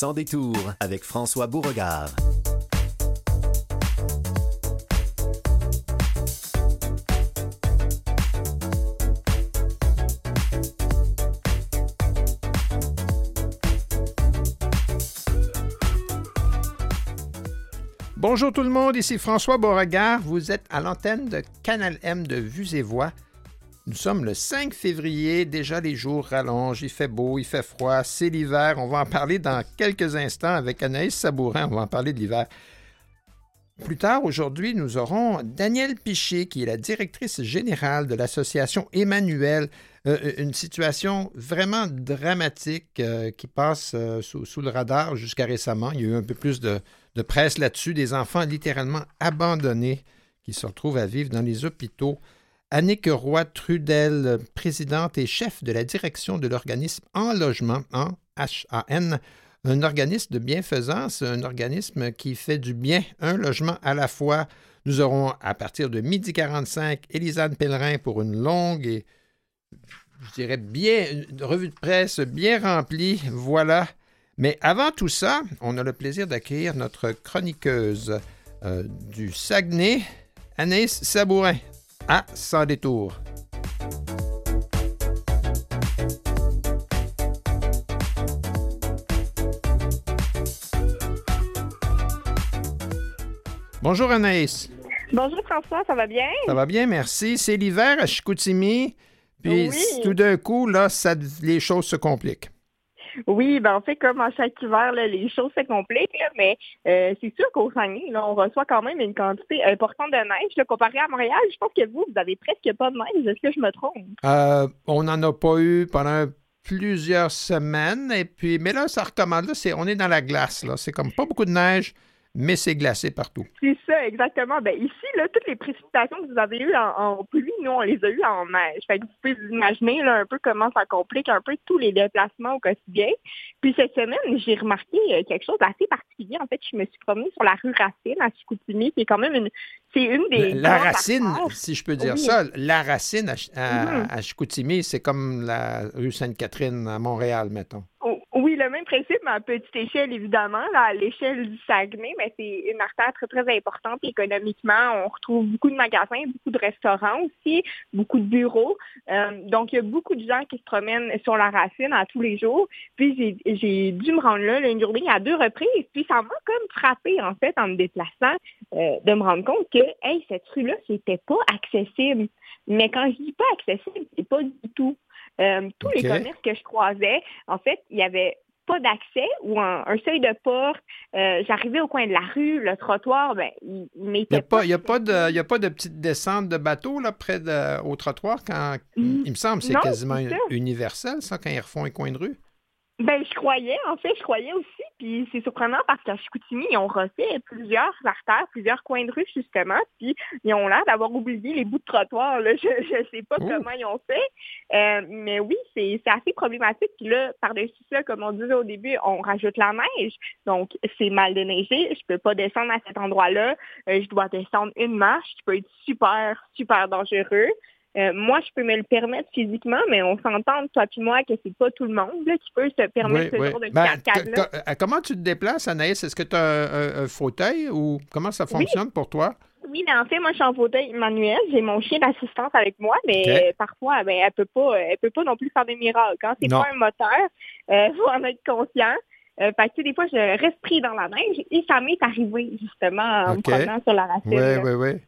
Sans détour avec François Beauregard. Bonjour tout le monde, ici François Beauregard. Vous êtes à l'antenne de Canal M de Vues et Voix. Nous sommes le 5 février, déjà les jours rallongent, il fait beau, il fait froid, c'est l'hiver. On va en parler dans quelques instants avec Anaïs Sabourin, on va en parler de l'hiver. Plus tard aujourd'hui, nous aurons Danielle Piché, qui est la directrice générale de l'association Emmanuel. Euh, une situation vraiment dramatique euh, qui passe euh, sous, le radar jusqu'à récemment. Il y a eu un peu plus de presse là-dessus, des enfants littéralement abandonnés qui se retrouvent à vivre dans les hôpitaux. Annick Roy-Trudel, présidente et chef de la direction de l'organisme En Logement, en HAN, un organisme de bienfaisance, un organisme qui fait du bien, un logement à la fois. Nous aurons à partir de midi 45 Élisane Pellerin pour une longue et, je dirais, bien, revue de presse bien remplie. Voilà mais avant tout ça, on a le plaisir d'accueillir notre chroniqueuse euh, du Saguenay, Anaïs Sabourin, à Sans détour. Bonjour Anaïs. Bonjour François, ça va bien? Ça va bien, merci. C'est l'hiver à Chicoutimi. Puis tout d'un coup, là, ça, les choses se compliquent. Oui, ben en fait, comme à chaque hiver, les choses se compliquent, mais euh, c'est sûr qu'au Saguenay, on reçoit quand même une quantité importante de neige. Là, comparé à Montréal, je pense que vous, vous avez presque pas de neige. Est-ce que je me trompe? Euh, on n'en a pas eu pendant plusieurs semaines. Et puis, mais là, ça recommande. Là, on est dans la glace. Là. C'est comme pas beaucoup de neige mais c'est glacé partout. C'est ça, exactement. Ben, ici, là, toutes les précipitations que vous avez eues en, pluie, nous, on les a eues en neige. Fait que vous pouvez vous imaginer là, un peu comment ça complique un peu tous les déplacements au quotidien. Puis cette semaine, j'ai remarqué euh, quelque chose d'assez particulier. En fait, je me suis promenée sur la rue Racine à Chicoutimi, qui est quand même une... C'est une des... La, Racine, si je peux dire ça, la Racine à, à mm-hmm. Chicoutimi, c'est comme la rue Sainte-Catherine à Montréal, mettons. Oui, le même principe, mais à petite échelle, évidemment. Là, à l'échelle du Saguenay, mais c'est une artère très, très importante économiquement. On retrouve beaucoup de magasins, beaucoup de restaurants aussi, beaucoup de bureaux. Euh, donc, il y a beaucoup de gens qui se promènent sur la racine à tous les jours. Puis, j'ai dû me rendre là, une journée à deux reprises. Puis, ça m'a comme frappé, en fait, en me déplaçant, euh, de me rendre compte que, hey, cette rue-là, c'était pas accessible. Mais quand je dis pas accessible, c'est pas du tout. Euh, tous les commerces que je croisais, en fait, il y avait pas d'accès ou un, seuil de porte. Euh, j'arrivais au coin de la rue, le trottoir, ben, il m'était pas. Il n'y a, pas de, y a pas de petite descente de bateau là, près de, au trottoir quand. Mm. Il me semble que c'est quasiment universel, ça, quand ils refont un coin de rue? Ben, je croyais, en fait, je croyais aussi, puis c'est surprenant parce qu'à Chicoutimi, ils ont refait plusieurs artères, plusieurs coins de rue, justement, puis ils ont l'air d'avoir oublié les bouts de trottoir, là. Je ne sais pas comment ils ont fait, euh, mais oui, c'est assez problématique. Puis là, par-dessus ça, comme on disait au début, on rajoute la neige, donc c'est mal déneigé, je peux pas descendre à cet endroit-là, euh, je dois descendre une marche, qui peut être super, super dangereux. Euh, moi, je peux me le permettre physiquement, mais on s'entend, toi et moi, que c'est pas tout le monde qui peut se permettre ce genre de ben, là euh, Comment tu te déplaces, Anaïs? Est-ce que tu as un, fauteuil ou comment ça fonctionne pour toi? Oui, mais en fait, moi, je suis en fauteuil manuel. J'ai mon chien d'assistance avec moi, mais parfois, ben, elle peut pas, elle peut pas non plus faire des miracles. Quand c'est pas un moteur, il euh, faut en être conscient. Euh, fait que, des fois, je reste pris dans la neige et ça m'est arrivé, justement, en me promenant sur la racine. Oui, oui, oui.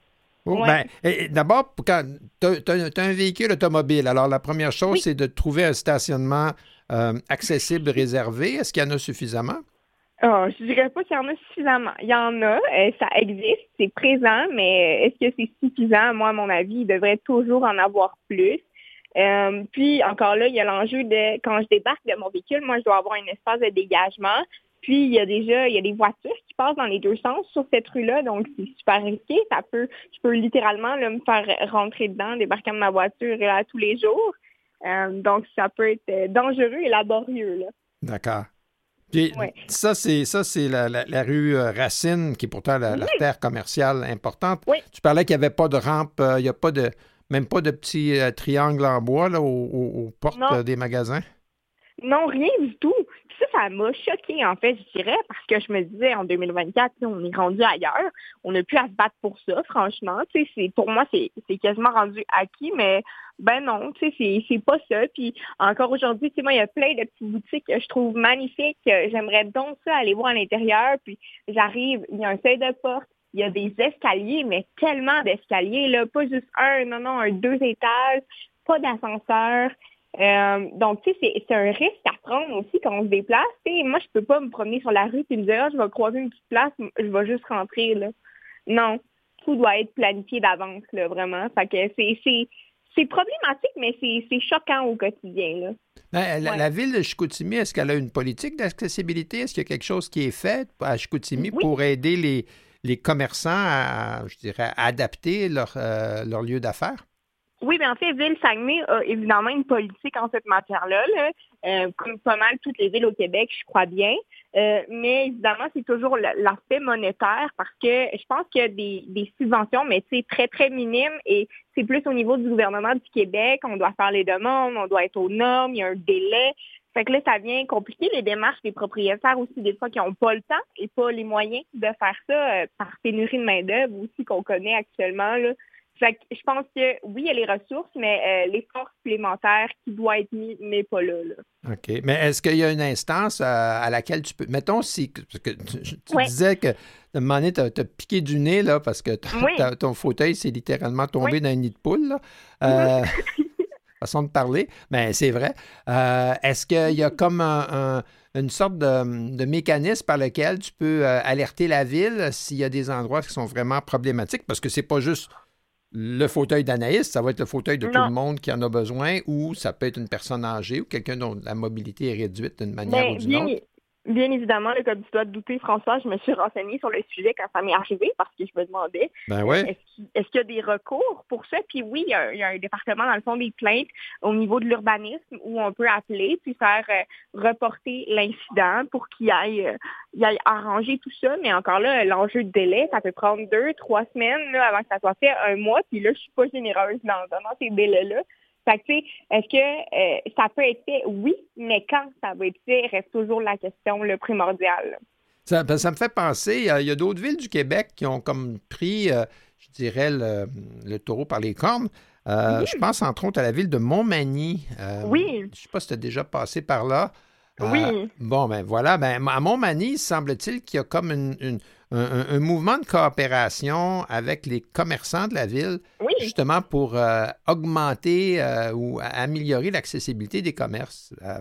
Oh, ben, D'abord, tu as, un véhicule automobile. Alors, la première chose, c'est de trouver un stationnement euh, accessible, réservé. Est-ce qu'il y en a suffisamment? Oh, je dirais pas qu'il y en a suffisamment. Il y en a, euh, ça existe, c'est présent, mais est-ce que c'est suffisant? Moi, à mon avis, il devrait toujours en avoir plus. Euh, puis encore là, il y a l'enjeu de quand je débarque de mon véhicule, moi je dois avoir un espace de dégagement. Puis il y a déjà il y a des voitures qui passent dans les deux sens sur cette rue-là, donc c'est super risqué. Ça peut, je peux littéralement me faire rentrer dedans, débarquer de ma voiture là, tous les jours. Euh, donc ça peut être euh, dangereux et laborieux. D'accord. Puis, ça, c'est ça, c'est la, rue euh, Racine, qui est pourtant la, terre commerciale importante. Tu parlais qu'il n'y avait pas de rampe, il n'y a pas de même pas de petit triangle en bois là, aux, portes des magasins? Non, rien du tout. Ça, ça m'a choqué en fait, je dirais, parce que je me disais, en 2024, on est rendu ailleurs. On n'a plus à se battre pour ça, franchement. Pour moi, c'est quasiment rendu acquis, mais ben non, tu sais, c'est pas ça. Puis encore aujourd'hui, tu sais, moi, il y a plein de petites boutiques que je trouve magnifiques. J'aimerais donc ça aller voir à l'intérieur. Puis j'arrive, il y a un seuil de porte, il y a des escaliers, mais tellement d'escaliers, là, pas juste un, non, non, un deux étages, pas d'ascenseur. Euh, donc, tu sais, c'est un risque à prendre aussi quand on se déplace. moi, je peux pas me promener sur la rue et me dire, ah, je vais croiser une petite place, je vais juste rentrer. Là. Non, tout doit être planifié d'avance, là, vraiment. Fait que c'est c'est problématique, mais c'est choquant au quotidien. Là. Ben, la, ville de Chicoutimi, est-ce qu'elle a une politique d'accessibilité? Est-ce qu'il y a quelque chose qui est fait à Chicoutimi pour aider les, les commerçants à, je dirais, adapter leur, euh, leur lieu d'affaires? Oui, bien en fait, Ville-Saguenay a évidemment une politique en cette matière-là, euh, comme pas mal toutes les villes au Québec, je crois bien. Euh, mais évidemment, c'est toujours l'aspect monétaire parce que je pense qu'il y a des, des subventions, mais c'est très, très minime et c'est plus au niveau du gouvernement du Québec. On doit faire les demandes, on doit être aux normes, il y a un délai. Fait que là, ça vient compliquer les démarches des propriétaires aussi, des fois qui n'ont pas le temps et pas les moyens de faire ça euh, par pénurie de main-d'œuvre aussi qu'on connaît actuellement. Là. Fait que je pense que oui, il y a les ressources, mais euh, l'effort supplémentaire qui doit être mis n'est pas là, OK. Mais est-ce qu'il y a une instance euh, à laquelle tu peux. Mettons si. Parce que tu, disais que de moment donné, tu as, piqué du nez là, parce que ton fauteuil s'est littéralement tombé dans un nid de poule. Là. Euh, façon de parler, mais c'est vrai. est-ce qu'il y a comme une sorte de, de, mécanisme par lequel tu peux alerter la ville s'il y a des endroits qui sont vraiment problématiques? Parce que c'est pas juste le fauteuil d'Anaïs, ça va être le fauteuil de tout le monde qui en a besoin, ou ça peut être une personne âgée ou quelqu'un dont la mobilité est réduite d'une manière ben, ou d'une autre? Bien évidemment, comme tu dois te douter, François, je me suis renseignée sur le sujet quand ça m'est arrivé parce que je me demandais ben ouais. est-ce qu'il y a des recours pour ça? Puis oui, il y, a, un département, dans le fond, des plaintes au niveau de l'urbanisme où on peut appeler puis faire euh, reporter l'incident pour qu'il aille, euh, aille arranger tout ça. Mais encore là, l'enjeu de délai, ça peut prendre deux, trois semaines avant que ça soit fait, un mois. Puis là, je suis pas généreuse dans, dans ces délais-là. Fait que, est-ce que euh, ça peut être fait? Oui, mais quand ça va être fait, reste toujours la question le primordial. Ça, ben, ça, me fait penser, il y a, d'autres villes du Québec qui ont comme pris, euh, je dirais, le, taureau par les cornes. Euh, je pense entre autres à la ville de Montmagny. oui. Je ne sais pas si tu as déjà passé par là. Oui. Bon, ben voilà. Ben, à Montmagny, semble-t-il qu'il y a comme une un, mouvement de coopération avec les commerçants de la ville, justement pour euh, augmenter euh, ou améliorer l'accessibilité des commerces. Euh,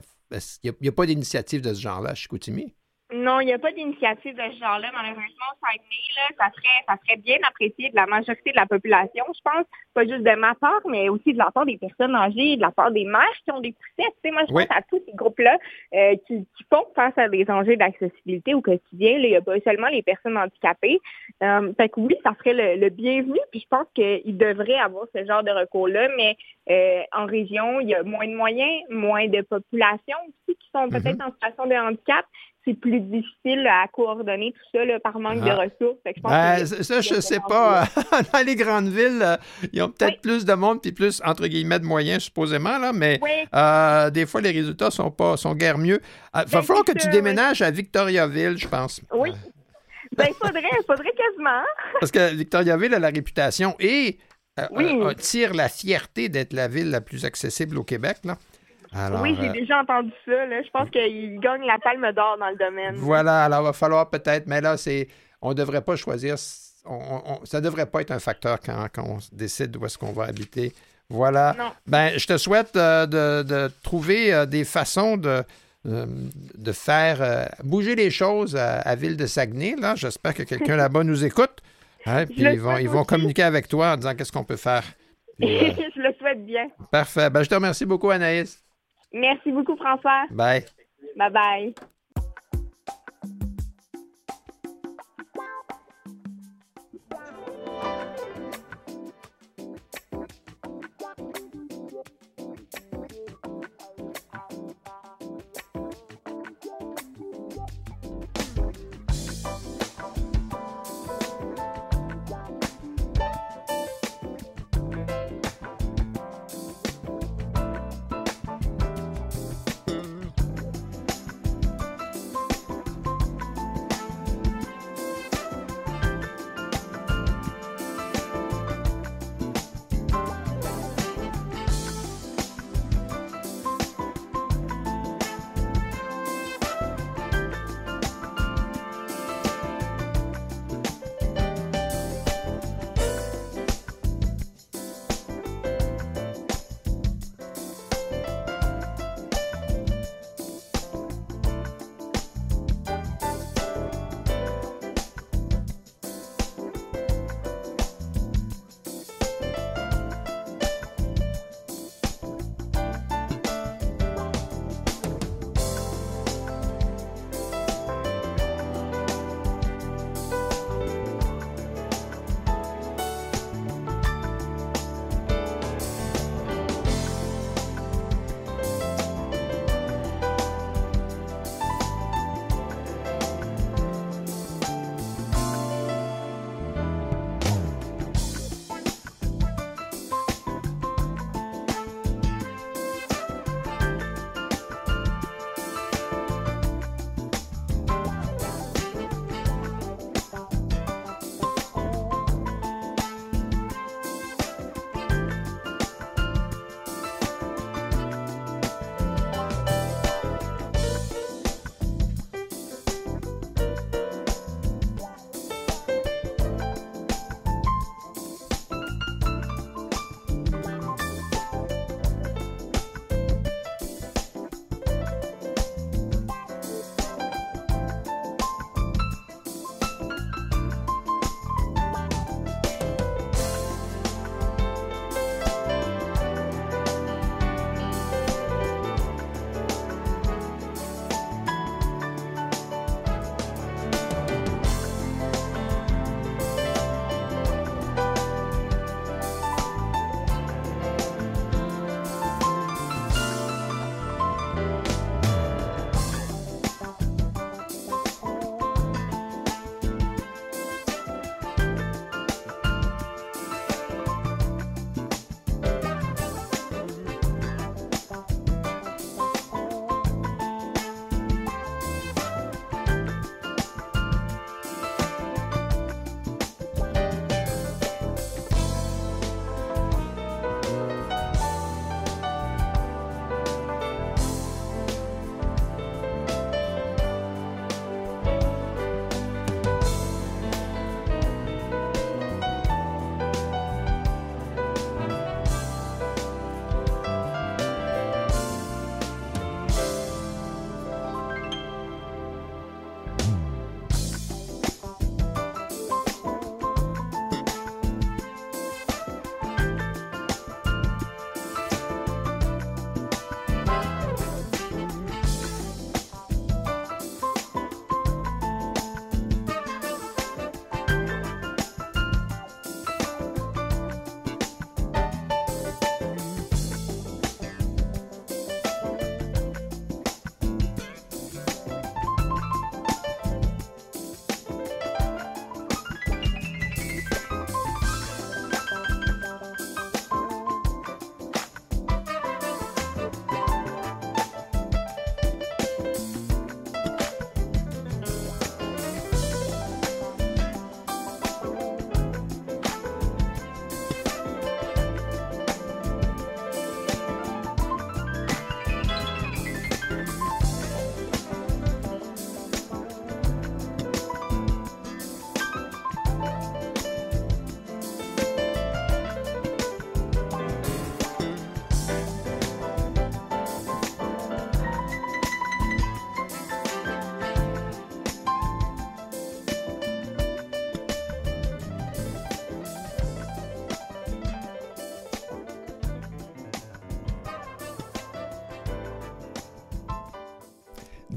il n'y a, pas d'initiative de ce genre-là à Chicoutimi? Non, il n'y a pas d'initiative de ce genre-là. Malheureusement, au Saguenay, ça serait, ça serait bien apprécié de la majorité de la population, je pense. Pas juste de ma part, mais aussi de la part des personnes âgées, de la part des mères qui ont des poussettes. Tu sais, moi, je pense à tous ces groupes-là euh, qui, font face à des enjeux d'accessibilité au quotidien. il n'y a pas seulement les personnes handicapées. Euh, fait que oui, ça serait le, bienvenu. Puis je pense qu'il devrait avoir ce genre de recours-là, mais euh, en région, il y a moins de moyens, moins de population aussi qui sont peut-être mm-hmm. en situation de handicap c'est plus difficile à coordonner tout ça par manque de ah. ressources. Ben, ça, je sais pas. Dans les grandes villes, euh, ils ont peut-être plus de monde puis plus, entre guillemets, de moyens, supposément, là, mais euh, des fois, les résultats sont pas sont guère mieux. Il euh, va ben, falloir que tu déménages à Victoriaville, je pense. Oui. Ben, il faudrait, faudrait quasiment. Parce que Victoriaville a la réputation et tire la fierté d'être la ville la plus accessible au Québec. Là oui, j'ai euh, déjà entendu ça. Je pense qu'il gagne la palme d'or dans le domaine. Voilà, alors il va falloir peut-être, mais là, c'est on ne devrait pas choisir, on, ça ne devrait pas être un facteur quand, on décide où est-ce qu'on va habiter. Voilà. Ben, je te souhaite euh, de, trouver euh, des façons de, de faire bouger les choses à, Ville de Saguenay. Là. J'espère que quelqu'un là-bas nous écoute. Hein, puis ils vont, ils vont communiquer avec toi en disant qu'est-ce qu'on peut faire. je le souhaite bien. Parfait. Ben, je te remercie beaucoup, Anaïs. Merci beaucoup, François. Bye. Bye bye.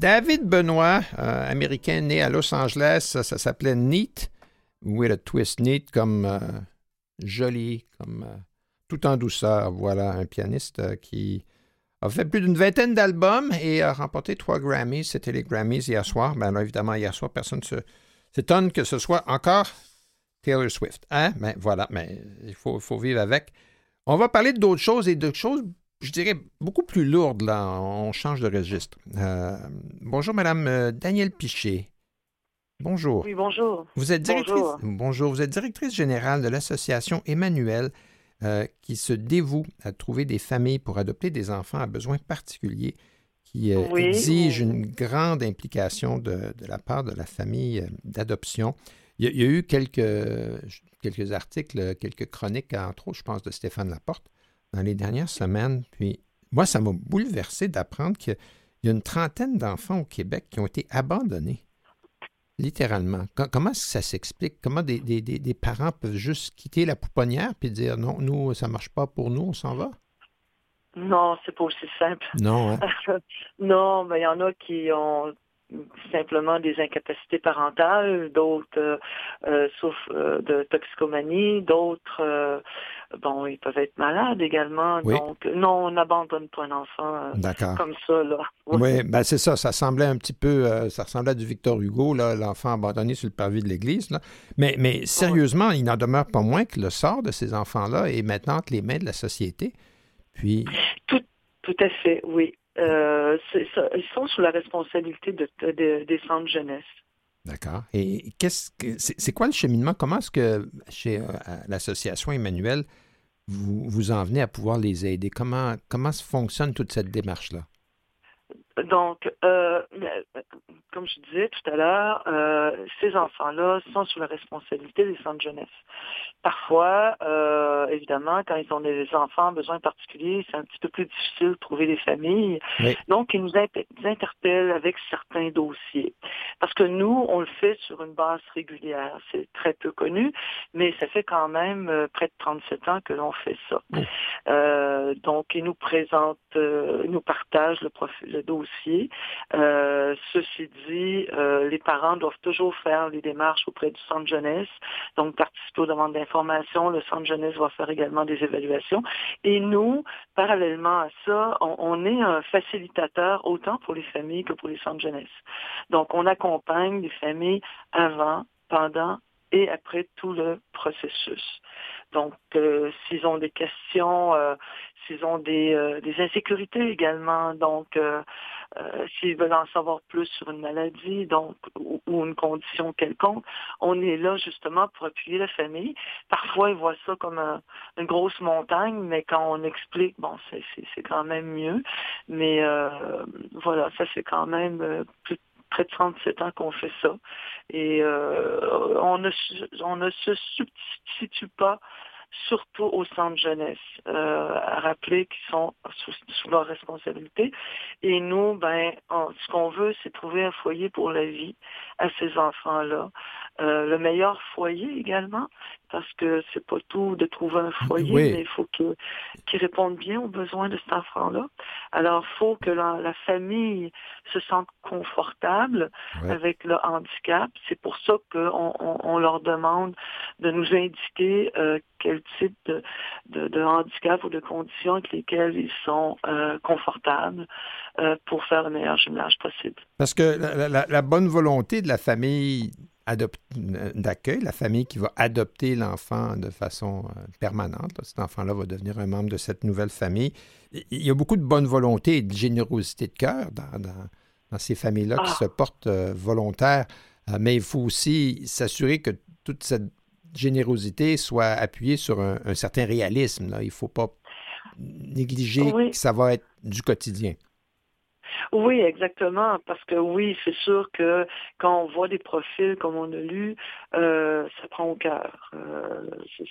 David Benoît, euh, américain né à Los Angeles, ça, s'appelait Neat, with a twist neat, comme euh, joli, comme euh, tout en douceur. Voilà, un pianiste qui a fait plus d'une vingtaine d'albums et a remporté trois Grammys. C'était les Grammys hier soir. Là, évidemment, hier soir, personne ne s'étonne que ce soit encore Taylor Swift. Hein? Ben voilà, mais il faut vivre avec. On va parler d'autres choses et d'autres choses je dirais, beaucoup plus lourde, là. On change de registre. Euh, bonjour, Madame euh, Danielle Piché. Bonjour. Oui, bonjour. Vous êtes directrice, bonjour. Vous êtes directrice générale de l'association Emmanuel euh, qui se dévoue à trouver des familles pour adopter des enfants à besoins particuliers qui exige une grande implication de, la part de la famille d'adoption. Il, il, y a eu quelques, quelques articles, quelques chroniques, entre autres, je pense, de Stéphane Laporte, dans les dernières semaines. Puis moi, ça m'a bouleversé d'apprendre qu'il y a une trentaine d'enfants au Québec qui ont été abandonnés. Littéralement. comment ça s'explique? Comment des, parents peuvent juste quitter la pouponnière puis dire non, nous, ça ne marche pas pour nous, on s'en va? Non, c'est pas aussi simple. Non. Hein? non, mais il y en a qui ont simplement des incapacités parentales, d'autres euh, euh, souffrent euh, de toxicomanie, d'autres, bon, ils peuvent être malades également. Donc, non, on n'abandonne pas un enfant comme ça. Là. Oui, ben c'est ça. Ça semblait un petit peu, ça ressemblait à du Victor Hugo, l'enfant abandonné sur le parvis de l'église. Mais, mais sérieusement, il n'en demeure pas moins que le sort de ces enfants-là est maintenant entre les mains de la société. Puis... Tout, tout à fait, oui. Euh, ils sont sous la responsabilité de, des centres jeunesse. D'accord. Et qu'est-ce que c'est quoi le cheminement? Comment est-ce que chez euh, l'association Emmanuel, vous, vous en venez à pouvoir les aider? Comment, comment fonctionne toute cette démarche-là? Donc, euh, comme je disais tout à l'heure, euh, ces enfants-là sont sous la responsabilité des centres jeunesse. Parfois, euh, évidemment, quand ils ont des enfants besoin particuliers, c'est un petit peu plus difficile de trouver des familles. Donc, ils nous interpellent avec certains dossiers. Parce que nous, on le fait sur une base régulière. C'est très peu connu, mais ça fait quand même euh, près de 37 ans que l'on fait ça. Euh, donc, ils nous présentent, ils nous partagent le, profil, le dossier. Ceci dit, les parents doivent toujours faire les démarches auprès du centre jeunesse, donc participer aux demandes d'information le Centre jeunesse va faire également des évaluations. Et nous, parallèlement à ça, on, est un facilitateur autant pour les familles que pour les centres jeunesse. Donc, on accompagne les familles avant, pendant et après tout le processus. Donc, euh, s'ils ont des questions, euh, s'ils ont des, euh, des, insécurités également, donc s'ils veulent en savoir plus sur une maladie donc ou, une condition quelconque, on est là justement pour appuyer la famille. Parfois, ils voient ça comme une grosse montagne, mais quand on explique, bon, c'est quand même mieux. Mais voilà, ça c'est quand même plus près de 37 ans qu'on fait ça. Et on, ne, on ne se substitue pas surtout au centre jeunesse, euh, à rappeler qu'ils sont sous, leur responsabilité. Et nous, ben, ce qu'on veut, c'est trouver un foyer pour la vie à ces enfants-là. Euh, le meilleur foyer également, parce que c'est pas tout de trouver un foyer, mais il faut qu'ils répondent bien aux besoins de cet enfant-là. Alors, il faut que la, famille se sente confortable avec le handicap. C'est pour ça qu'on on, leur demande de nous indiquer euh, quel type de, de, handicap ou de conditions avec lesquelles ils sont euh, confortables euh, pour faire le meilleur jumelage possible. Parce que la bonne volonté de la famille d'accueil, la famille qui va adopter l'enfant de façon euh, permanente. Cet enfant-là va devenir un membre de cette nouvelle famille. Il y a beaucoup de bonne volonté et de générosité de cœur dans, ces familles-là qui ah. se portent euh, volontaires, euh, mais il faut aussi s'assurer que toute cette générosité soit appuyée sur un, certain réalisme. Là. Il ne faut pas négliger que ça va être du quotidien. Oui, exactement, parce que oui, c'est sûr que quand on voit des profils comme on a lu, euh, ça prend au cœur, euh,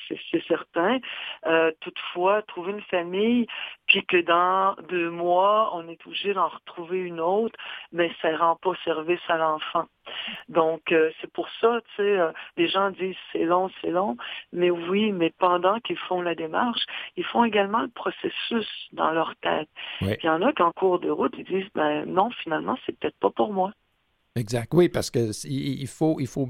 c'est certain. Euh, toutefois, trouver une famille, puis que dans deux mois, on est obligé d'en retrouver une autre, mais ça rend pas service à l'enfant. Donc, euh, c'est pour ça, tu sais, euh, les gens disent c'est long, c'est long, mais oui, mais pendant qu'ils font la démarche, ils font également le processus dans leur tête. Puis il y en a qui, en cours de route, ils disent, ben non, finalement, c'est peut-être pas pour moi. Exact. Oui, parce que il faut, il faut.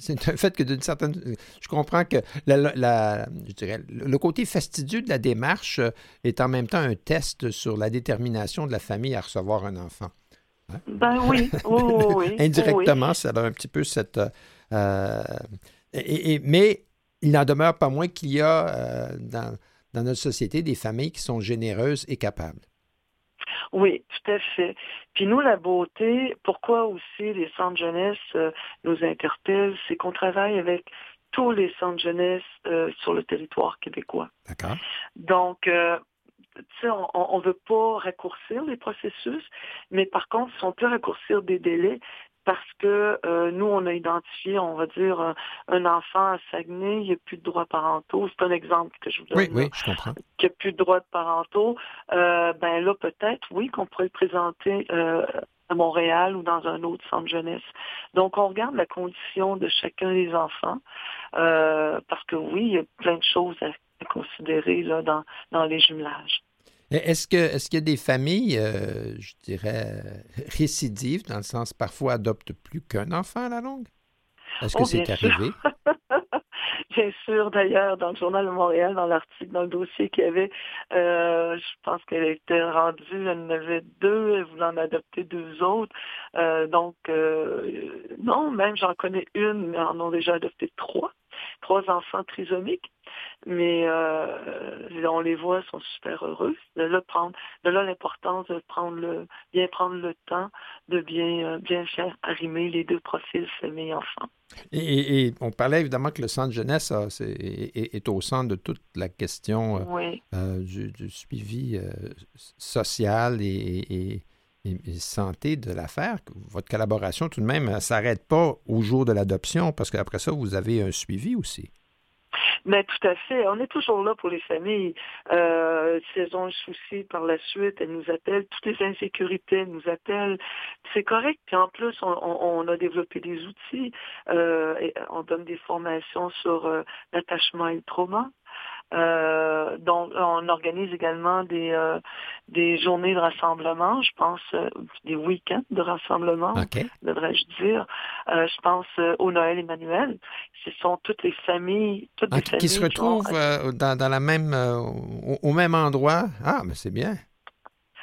C'est un fait que d'une certaine. Je comprends que la, je dirais, le côté fastidieux de la démarche est en même temps un test sur la détermination de la famille à recevoir un enfant. Ben oui, oui, Indirectement, ça a un petit peu cette. Euh, et, mais il n'en demeure pas moins qu'il y a euh, dans, dans notre société des familles qui sont généreuses et capables. Oui, tout à fait. Puis nous, la beauté, pourquoi aussi les centres jeunesse euh, nous interpellent, c'est qu'on travaille avec tous les centres jeunesse euh, sur le territoire québécois. D'accord. Donc, euh, on ne veut pas raccourcir les processus, mais par contre, si on peut raccourcir des délais, parce que euh, nous, on a identifié, on va dire, un, enfant à Saguenay, il n'y a plus de droits parentaux. C'est un exemple que je vous donne. Oui, oui, je comprends. Qu'il n'y a plus de droits parentaux. Euh, ben là, peut-être, oui, qu'on pourrait le présenter euh, à Montréal ou dans un autre centre jeunesse. Donc, on regarde la condition de chacun des enfants, parce que oui, il y a plein de choses à, considérer là, dans, dans les jumelages. Est-ce que est-ce qu'il y a des familles, euh, je dirais, récidives, dans le sens parfois adoptent plus qu'un enfant à la longue? Est-ce que oh, c'est arrivé? bien sûr, d'ailleurs, dans le Journal de Montréal, dans l'article, dans le dossier qu'il y avait, euh, je pense qu'elle était rendue, elle en avait deux, elle voulait en adopter deux autres. Euh, donc, non, même j'en connais une, mais en ont déjà adopté trois trois enfants trisomiques, mais euh, on les voit, sont super heureux. De là, prendre, de là l'importance de prendre le, bien prendre le temps de bien, euh, bien faire arrimer les deux profils famille-enfant. Et, on parlait évidemment que le centre jeunesse est, au centre de toute la question euh, du, suivi social et, santé de l'affaire, votre collaboration tout de même ne s'arrête pas au jour de l'adoption, parce qu'après ça, vous avez un suivi aussi. Mais tout à fait. On est toujours là pour les familles. Euh, si elles ont un souci par la suite, elles nous appellent. Toutes les insécurités, elles nous appellent. C'est correct. Puis en plus, on, a développé des outils. Euh, on donne des formations sur euh, l'attachement et le trauma. Euh, donc, on organise également des, euh, des journées de rassemblement, je pense, euh, des week-ends de rassemblement, devrais-je dire. je pense au Noël Emmanuel. Ce sont toutes les familles, toutes les familles qui se retrouvent dans, dans, la même, au, même endroit. Ah, mais c'est bien.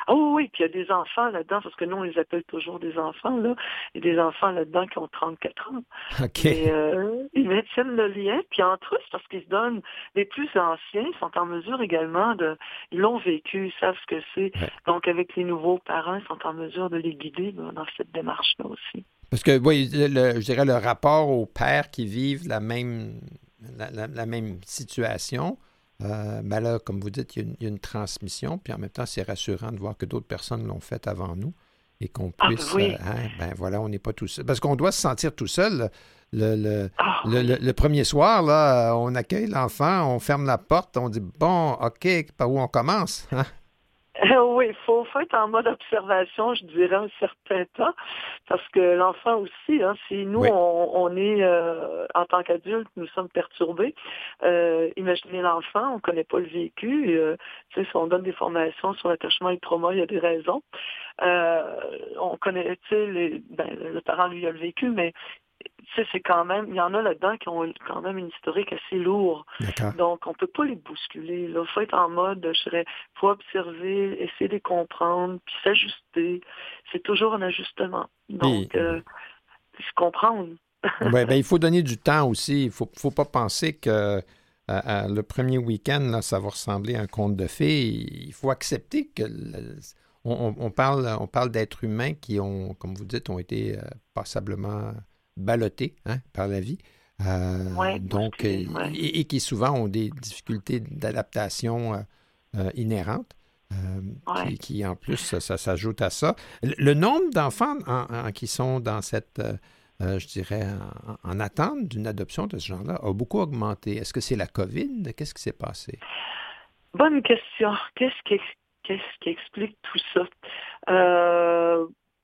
Oh oui, puis il y a des enfants là-dedans, parce que nous, on les appelle toujours des enfants, là. Il y a des enfants là-dedans qui ont 34 ans. OK. Et, euh, ils maintiennent le lien, puis entre eux, c'est parce qu'ils se donnent, les plus anciens sont en mesure également de, ils l'ont vécu, ils savent ce que c'est. Donc, avec les nouveaux parents, ils sont en mesure de les guider dans cette démarche-là aussi. Parce que, oui, je dirais le rapport aux pères qui vivent la même, la même situation, euh, ben là, comme vous dites, il y, a une, transmission, puis en même temps, c'est rassurant de voir que d'autres personnes l'ont fait avant nous et qu'on ah, puisse. oui. Euh, hein, ben voilà, on n'est pas tout seul. Parce qu'on doit se sentir tout seul. Le, ah, le, premier soir, là, on accueille l'enfant, on ferme la porte, on dit Bon, OK, par où on commence hein? oui, il faut, être en mode observation, je dirais, un certain temps, parce que l'enfant aussi, hein, si nous, on, est, euh, en tant qu'adulte, nous sommes perturbés, euh, imaginez l'enfant, on ne connaît pas le vécu, euh, si on donne des formations sur l'attachement et le trauma, il y a des raisons. on connaît, tu sais, ben, le parent, lui, a le vécu, mais c'est quand même, il y en a là-dedans qui ont quand même une historique assez lourde. Donc, on peut pas les bousculer. Il faut être en mode, je dirais, faut observer, essayer de les comprendre, puis s'ajuster. C'est toujours un ajustement. Donc, euh, se comprendre. ben, il faut donner du temps aussi. Il faut, faut pas penser que le premier week-end, ça va ressembler à un conte de fées. Il faut accepter que on, parle, on parle d'êtres humains qui ont, comme vous dites, ont été euh, passablement ballottés hein, par la vie. Euh, donc, euh, et, qui souvent ont des difficultés d'adaptation euh, inhérentes. qui, en plus, ça, s'ajoute à ça. Le, nombre d'enfants qui sont dans cette, je dirais, en, attente d'une adoption de ce genre-là a beaucoup augmenté. Est-ce que c'est la COVID? Qu'est-ce qui s'est passé? Bonne question. Qu'est-ce qui, qu'est-ce qui explique tout ça?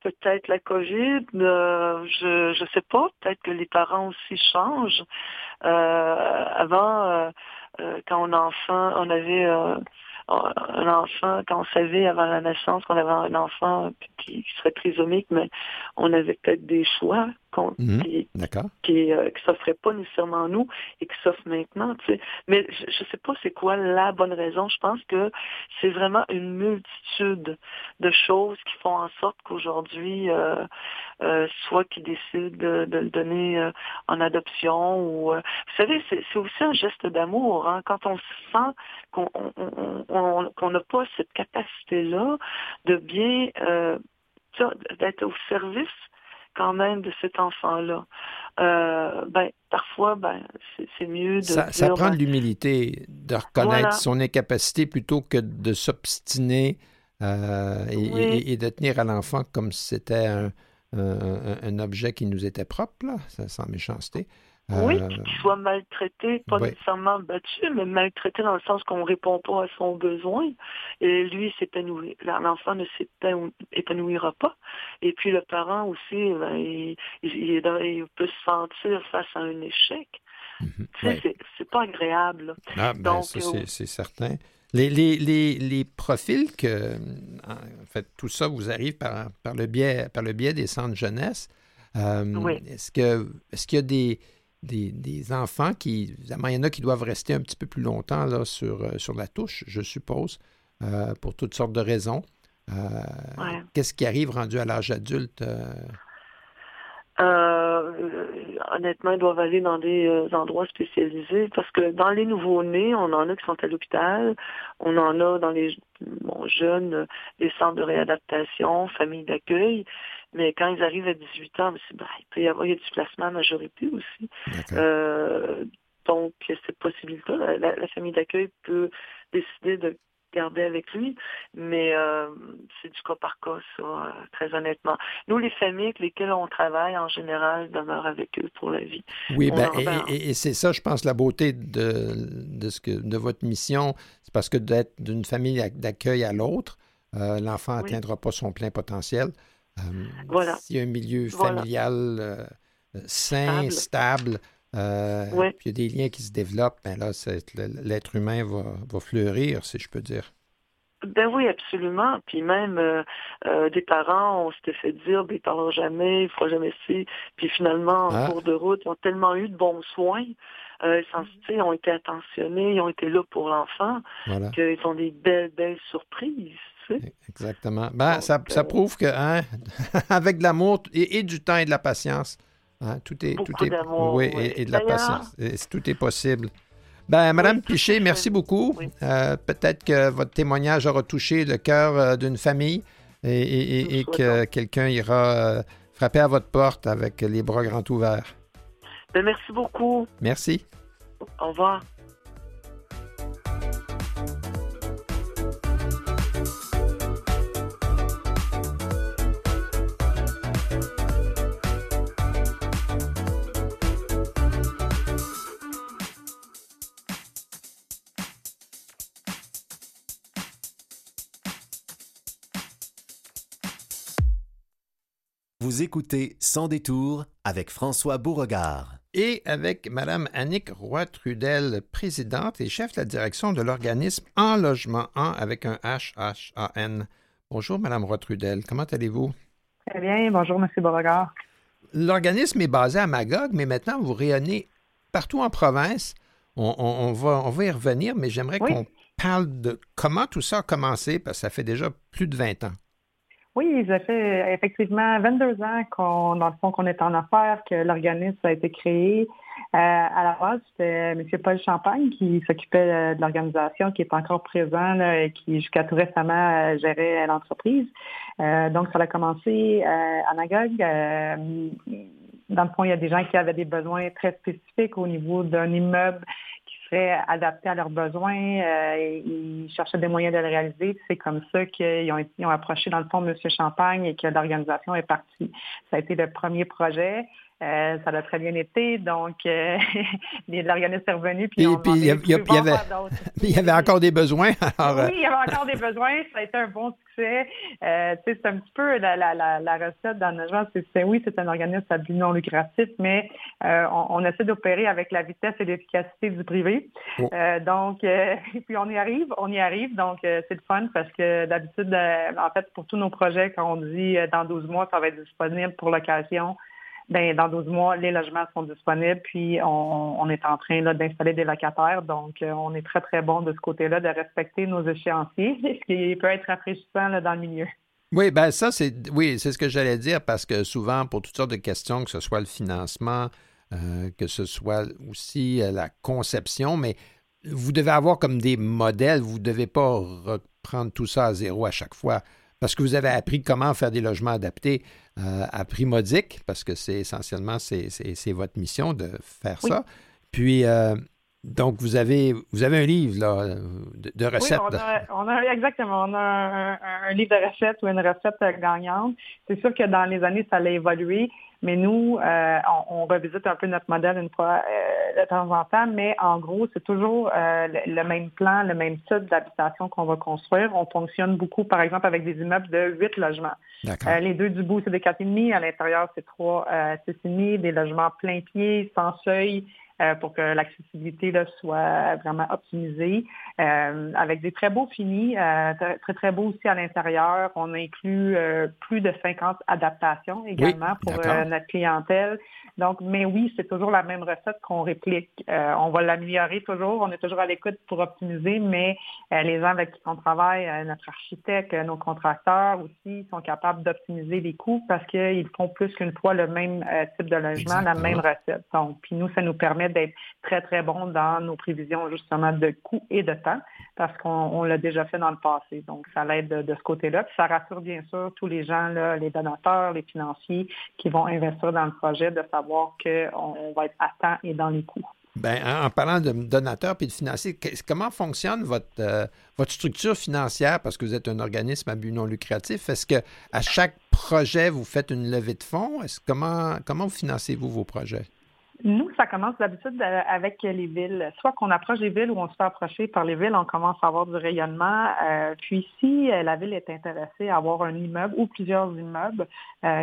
Peut-être la COVID, je ne sais pas, peut-être que les parents aussi changent. avant, quand on enfant, on avait un enfant, quand on savait avant la naissance qu'on avait un enfant qui, serait trisomique, mais on avait peut-être des choix Mhm. qui, qui, euh, s'offrait pas nécessairement à nous et qui s'offre maintenant. Tu sais. Mais je ne sais pas c'est quoi la bonne raison. Je pense que c'est vraiment une multitude de choses qui font en sorte qu'aujourd'hui, euh, euh, soit qu'ils décident de, le donner en adoption ou vous savez, c'est aussi un geste d'amour. Hein, quand on sent qu'on n'a pas cette capacité-là de bien d'être au service quand même de cet enfant-là. Euh, ben, parfois, ben, c'est mieux de. Ça, ça prend de ben, l'humilité, de reconnaître son incapacité plutôt que de s'obstiner euh, et, de tenir à l'enfant comme si c'était un, un, objet qui nous était propre, là, sans méchanceté. Oui, euh, qu'il soit maltraité, pas nécessairement battu, mais maltraité dans le sens qu'on ne répond pas à son besoin. Et lui, s'épanouit. L'enfant ne s'épanouira pas. Et puis le parent aussi, ben, il, il, peut se sentir face à un échec. Mhm. C'est pas agréable. Ah, ben, ça, euh, c'est certain. Les, les, les, les, profils que, en fait, tout ça vous arrive par, par, le, biais, par le biais des centres jeunesse. Euh, est-ce que est-ce qu'il y a des, des, enfants qui, il y en a qui doivent rester un petit peu plus longtemps là, sur, euh, sur la touche, je suppose, euh, pour toutes sortes de raisons. Euh, qu'est-ce qui arrive rendu à l'âge adulte? honnêtement, ils doivent aller dans des endroits spécialisés parce que dans les nouveaux-nés, on en a qui sont à l'hôpital, on en a dans les jeunes, les centres de réadaptation, familles d'accueil. Mais quand ils arrivent à 18 ans, ben, il peut y avoir du placement à majorité aussi. Euh, donc, cette possibilité-là, la, famille d'accueil peut décider de garder avec lui, mais euh, c'est du cas par cas, ça, euh, très honnêtement. Nous, les familles avec lesquelles on travaille, en général, demeurent avec eux pour la vie. Oui, ben, et, c'est ça, je pense, la beauté de, de, ce que, de votre mission, c'est parce que d'être d'une famille d'accueil à l'autre, l'enfant n'atteindra pas son plein potentiel. Euh, voilà. S'il y a un milieu familial euh, sain, stable, euh, puis il y a des liens qui se développent, ben là, l'être humain va, fleurir, si je peux dire. Ben oui, absolument. Puis même des parents, on s'était fait dire, ben, ils parleront jamais, ils ne feront jamais ci. Puis finalement, en ah. cours de route, ils ont tellement eu de bons soins, ils ont été attentionnés, ils ont été là pour l'enfant, qu'ils ont des belles, belles surprises. Exactement. Ben, ça, ça, euh, prouve que hein, avec de l'amour et, du temps et de la patience, hein, tout est, tout est, oui, Et, de la patience, tout est possible. Ben, Madame Piché, merci beaucoup. Euh, peut-être que votre témoignage aura touché le cœur euh, d'une famille et, que quelqu'un ira frapper à votre porte avec les bras grands ouverts. Ben, merci beaucoup. Merci. Au revoir. Vous écoutez Sans détour avec François Beauregard. Et avec Mme Annick Roy-Trudel, présidente et chef de la direction de l'organisme En Logement 1 avec un H-H-A-N. Bonjour, Mme Roy-Trudel. Comment allez-vous? Très bien. Bonjour, M. Beauregard. L'organisme est basé à Magog, mais maintenant, vous rayonnez partout en province. On, va, on va y revenir, mais j'aimerais qu'on parle de comment tout ça a commencé, parce que ça fait déjà plus de 20 ans. Oui, ça fait effectivement 22 ans qu'on, dans le fond, qu'on est en affaires, que l'organisme a été créé. Euh, à la base, c'était M. Paul Champagne qui s'occupait euh, de l'organisation, qui est encore présent et qui, jusqu'à tout récemment, euh, gérait l'entreprise. donc, ça a commencé à Magog. dans le fond, il y a des gens qui avaient des besoins très spécifiques au niveau d'un immeuble adaptés à leurs besoins. Euh, ils cherchaient des moyens de le réaliser. C'est comme ça qu'ils ont, approché, dans le fond, M. Champagne et que l'organisation est partie. Ça a été le premier projet. Euh, ça a très bien été, donc euh, l'organisme est revenu. Puis, il, y, avait, encore des besoins. oui, il y avait encore des besoins. Ça a été un bon succès. Euh, c'est un petit peu la, la, la, recette dans notre C'est oui, c'est un organisme à but non lucratif, mais on, essaie d'opérer avec la vitesse et l'efficacité du privé. Oh. donc, puis on y arrive, on y arrive. Donc, c'est le fun parce que d'habitude, en fait, pour tous nos projets, quand on dit dans 12 mois, ça va être disponible pour l'occasion. Ben, dans 12 mois, les logements sont disponibles, puis on, est en train d'installer des locataires. Donc, euh, on est très, très bon de ce côté-là de respecter nos échéanciers, ce qui peut être rafraîchissant dans le milieu. Oui, ben ça, c'est oui, c'est ce que j'allais dire parce que souvent, pour toutes sortes de questions, que ce soit le financement, euh, que ce soit aussi euh, la conception, mais vous devez avoir comme des modèles, vous ne devez pas reprendre tout ça à zéro à chaque fois parce que vous avez appris comment faire des logements adaptés euh, à prix modique, parce que c'est essentiellement c'est votre mission de faire ça. Puis euh, donc vous avez vous avez un livre là, de, recettes. Oui, on a, exactement. On a un, livre de recettes ou une recette gagnante. C'est sûr que dans les années, ça a évolué. Mais nous, euh, on, revisite un peu notre modèle une fois euh, de temps en temps, mais en gros, c'est toujours euh, le, même plan, le même type d'habitation qu'on va construire. On fonctionne beaucoup, par exemple, avec des immeubles de huit logements. les deux du bout, c'est des quatre et demi. À l'intérieur, c'est trois, six et demi, des logements plein pied, sans seuil, euh, pour que l'accessibilité soit vraiment optimisée, euh, avec des très beaux finis, euh, très, très beaux aussi à l'intérieur. On inclut plus de 50 adaptations également pour notre clientèle. Donc, mais oui, c'est toujours la même recette qu'on réplique. on va l'améliorer toujours. On est toujours à l'écoute pour optimiser, mais les gens avec qui on travaille, notre architecte, nos contracteurs aussi, sont capables d'optimiser les coûts parce qu'ils font plus qu'une fois le même type de logement, la même recette. Donc, puis nous, ça nous permet d'être très, très bon dans nos prévisions justement de coûts et de temps parce qu'on l'a déjà fait dans le passé. Donc, ça l'aide de, ce côté-là. ça rassure bien sûr tous les gens, là, les donateurs, les financiers qui vont investir dans le projet de savoir qu'on va être à temps et dans les coûts. Bien, en parlant de donateurs et de financiers, comment fonctionne votre, euh, votre structure financière? Parce que vous êtes un organisme à but non lucratif? Est-ce que à chaque projet, vous faites une levée de fonds? comment, comment vous financez-vous vos projets? Nous, ça commence d'habitude euh, avec les villes. Soit qu'on approche des villes ou on se fait approcher par les villes, on commence à avoir du rayonnement. Euh, puis si euh, la ville est intéressée à avoir un immeuble ou plusieurs immeubles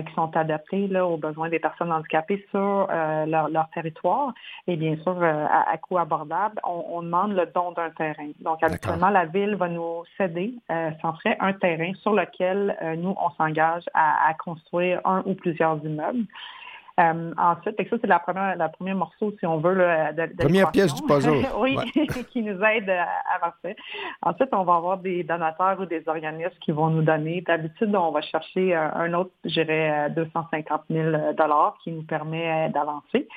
qui sont adaptés là, aux besoins des personnes handicapées sur leur, territoire, et bien sûr à, coût abordable, on, demande le don d'un terrain. Donc habituellement, la ville va nous céder sans frais un terrain sur lequel nous, on s'engage à construire un ou plusieurs immeubles. Euh, ensuite, ça, c'est la première, la première morceau, si on veut, de, de Première pièce du puzzle. oui, qui nous aide à avancer. Ensuite, on va avoir des donateurs ou des organismes qui vont nous donner. D'habitude, on va chercher un autre, je dirais, 250 000 qui nous permet d'avancer.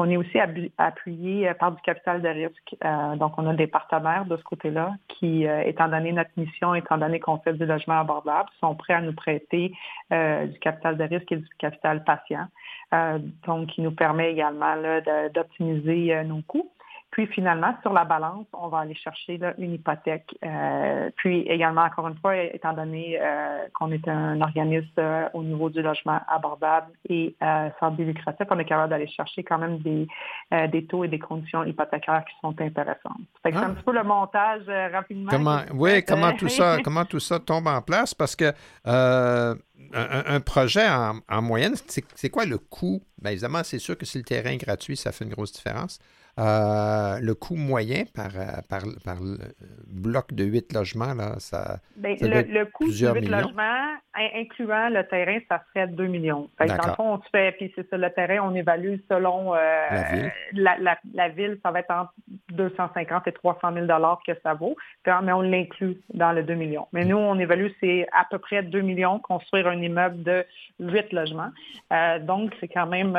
On est aussi appuyé par du capital de risque. Euh, donc, on a des partenaires de ce côté-là qui, euh, étant donné notre mission, étant donné qu'on fait du logement abordable, sont prêts à nous prêter du capital de risque et du capital patient. Euh, donc qui nous permet également d'optimiser euh, nos coûts. Puis finalement, sur la balance, on va aller chercher une hypothèque. Euh, puis également, encore une fois, étant donné qu'on est un organisme au niveau du logement abordable et sans but lucratif, on est capable d'aller chercher quand même des, des taux et des conditions hypothécaires qui sont intéressantes. C'est un ah. petit peu le montage rapidement. Comment, oui, comment tout ça, comment tout ça tombe en place? Parce que un, projet en, moyenne, c'est quoi le coût? Bien, évidemment, c'est sûr que si le terrain est gratuit, ça fait une grosse différence. Euh, le coût moyen par, euh, par, par bloc de huit logements, là, ça. Bien, le, coût de huit logements, incluant le terrain, ça serait 2 millions. dans le fond, on se fait, puis c'est ça, le terrain, on évalue selon euh, la, ville. La, ville, ça va être entre 250 et 300 000 que ça vaut, mais on l'inclut dans le 2 millions. Mais nous, on évalue, c'est à peu près 2 millions construire un immeuble de 8 logements. donc, c'est quand même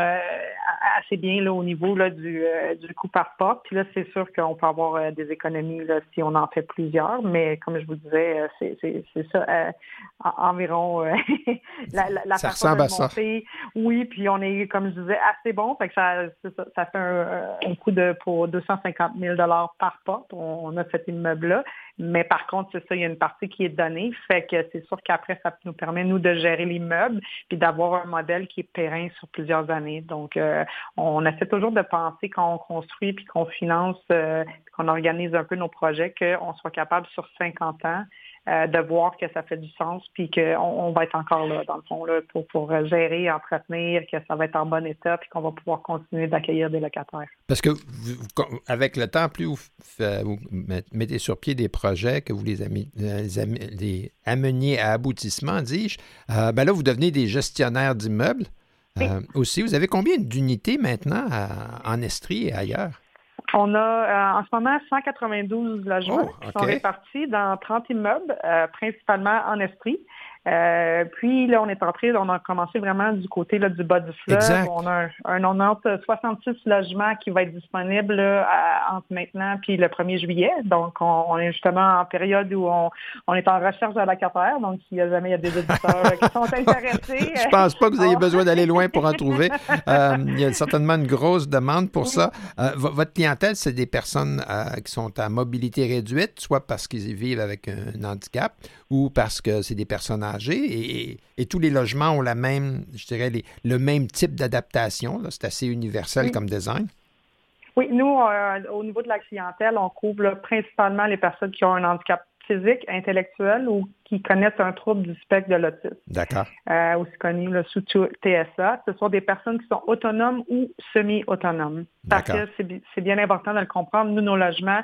assez bien là, au niveau là, du, du coût par pas. Puis là, c'est sûr qu'on peut avoir euh, des économies là, si on en fait plusieurs, mais comme je vous disais, euh, c'est ça, euh, environ la, la, ça ressemble à ça. Oui, puis on est, comme je disais, assez bon. Fait que ça, fait un, un, coût de pour 250 000 par pas. On a cet immeuble-là. Mais par contre, c'est ça, il y a une partie qui est donnée. Fait que c'est sûr qu'après, ça nous permet, nous, de gérer l'immeuble puis d'avoir un modèle qui est périn sur plusieurs années. Donc, euh, on essaie toujours de penser quand on construit puis qu'on finance, euh, qu'on organise un peu nos projets, qu'on soit capable sur 50 ans euh, de voir que ça fait du sens, puis qu'on on va être encore là, dans le fond, là, pour, pour gérer, entretenir, que ça va être en bon état, puis qu'on va pouvoir continuer d'accueillir des locataires. Parce que avec le temps, plus vous, mettez sur pied des projets, que vous les, les, ameniez à aboutissement, dis-je, euh, ben là, vous devenez des gestionnaires d'immeubles. Euh, aussi, vous avez combien d'unités maintenant en Estrie et ailleurs? On a euh, en ce moment 192 logements oh, qui sont répartis dans 30 immeubles, euh, principalement en esprit. Euh, puis là, on est entré, on a commencé vraiment du côté là, du bas du fleuve. On a un, on a 66 logements qui va être disponible entre maintenant puis le 1er juillet. Donc, on, est justement en période où on, est en recherche de locataires. Donc, s'il y a jamais il y a des auditeurs qui sont intéressés. Je pense pas que vous ayez besoin d'aller loin pour en trouver. Euh, il y a certainement une grosse demande pour ça. Euh, votre clientèle, c'est des personnes qui sont à mobilité réduite, soit parce qu'ils vivent avec un handicap ou parce que c'est des personnes et, tous les logements ont la même, je dirais, le même type d'adaptation. C'est assez universel comme design. Oui, nous, euh, au niveau de la clientèle, on couvre principalement les personnes qui ont un handicap physique, intellectuel ou qui connaissent un trouble du spectre de l'autisme. D'accord. Euh, aussi connu sous TSA. Ce sont des personnes qui sont autonomes ou semi-autonomes. Parce que c'est bien important de le comprendre. Nous, nos logements,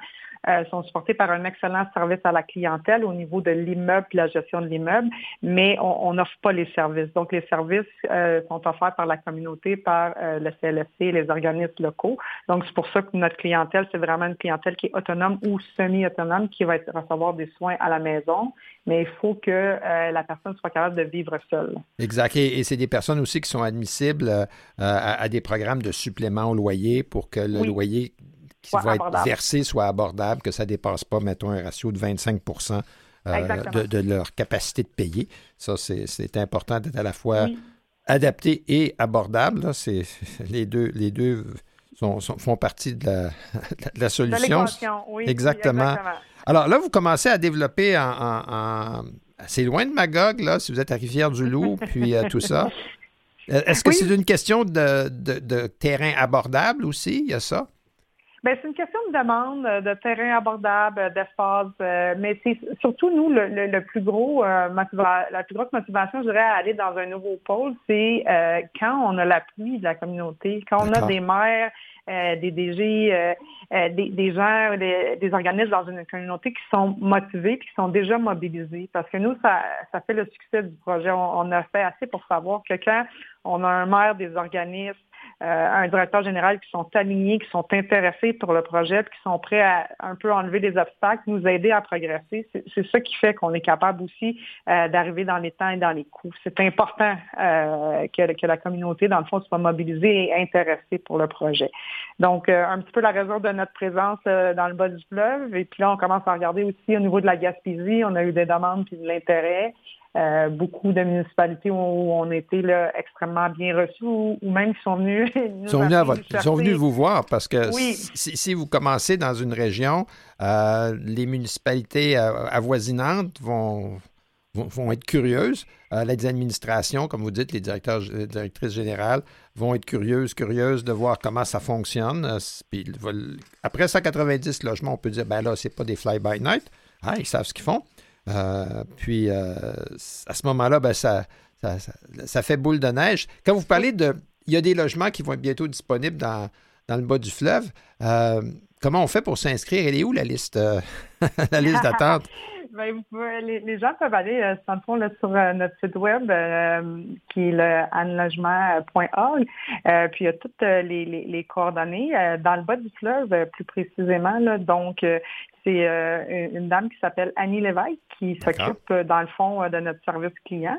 euh, sont supportés par un excellent service à la clientèle au niveau de l'immeuble et la gestion de l'immeuble, mais on n'offre pas les services. Donc, les services euh, sont offerts par la communauté, par euh, le CLSC et les organismes locaux. Donc, c'est pour ça que notre clientèle, c'est vraiment une clientèle qui est autonome ou semi-autonome, qui va recevoir des soins à la maison, mais il faut que la personne soit capable de vivre seule. Exact. Et, c'est des personnes aussi qui sont admissibles à, des programmes de supplément au loyer pour que le loyer qui va être versé soit abordable, que ça ne dépasse pas, mettons, un ratio de 25% euh, de, leur capacité de payer. Ça, c'est important d'être à la fois adapté et abordable. C'est, les deux, les deux font partie de la, solution. oui, exactement. Alors là, vous commencez à développer en, assez loin de Magog, là, si vous êtes à Rivière-du-Loup, puis euh, tout ça. Est-ce que c'est une question de, de, terrain abordable aussi? Il y a ça? Bien, c'est une question de demande, euh, de terrain abordable, euh, d'espace, euh, mais c'est surtout nous le, plus gros la plus grosse motivation, je dirais, à aller dans un nouveau pôle, c'est quand on a l'appui de la communauté, quand on a des maires, des DG, des, des, gens, des, organismes dans une communauté qui sont motivés puis qui sont déjà mobilisés. Parce que nous, ça, ça fait le succès du projet. On, on a fait assez pour savoir que quand on a un maire, des organismes, euh, un directeur général qui sont alignés, qui sont intéressés pour le projet, qui sont prêts à un peu enlever des obstacles, nous aider à progresser. C'est ça qui fait qu'on est capable aussi euh, d'arriver dans les temps et dans les coûts. C'est important euh, que, que, la communauté, dans le fond, soit mobilisée et intéressée pour le projet. Donc, un petit peu la raison de notre présence dans le bas du fleuve. Et puis là, on commence à regarder aussi au niveau de la Gaspésie. On a eu des demandes puis de l'intérêt. Euh, beaucoup de municipalités où on était là, extrêmement bien reçus ou, même qui sont venus. Ils sont, venus vous voir parce que si, vous commencez dans une région, euh, les municipalités euh, avoisinantes vont, vont, être curieuses. les administrations, comme vous dites, les directeurs, les directrices générales vont être curieuses, curieuses de voir comment ça fonctionne. Puis, après 190 logements, on peut dire, ben là, c'est pas des fly-by-night. Ah, ils savent ce qu'ils font. Euh, puis euh, à ce moment-là, ben, ça, ça, fait boule de neige. Quand vous parlez de. Il y a des logements qui vont être bientôt disponibles dans, le bas du fleuve. Euh, comment on fait pour s'inscrire? Elle est où la liste, liste d'attente? Ben, les, gens peuvent aller, dans le fond, sur notre site web qui est le annelogement.org. puis il y a toutes les, coordonnées. dans le bas du fleuve, plus précisément, là, donc c'est euh, une dame qui s'appelle Annie Lévesque qui s'occupe, euh, dans le fond, euh, de notre service client.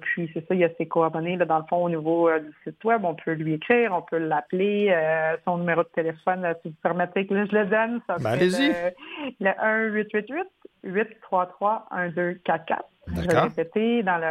puis, c'est ça, il y a ses coordonnées, là, dans le fond, au niveau du site web. On peut lui écrire, on peut l'appeler. son numéro de téléphone, si vous permettez que je le donne, ça ben, le 1 888 833 1244 Je vais répéter dans le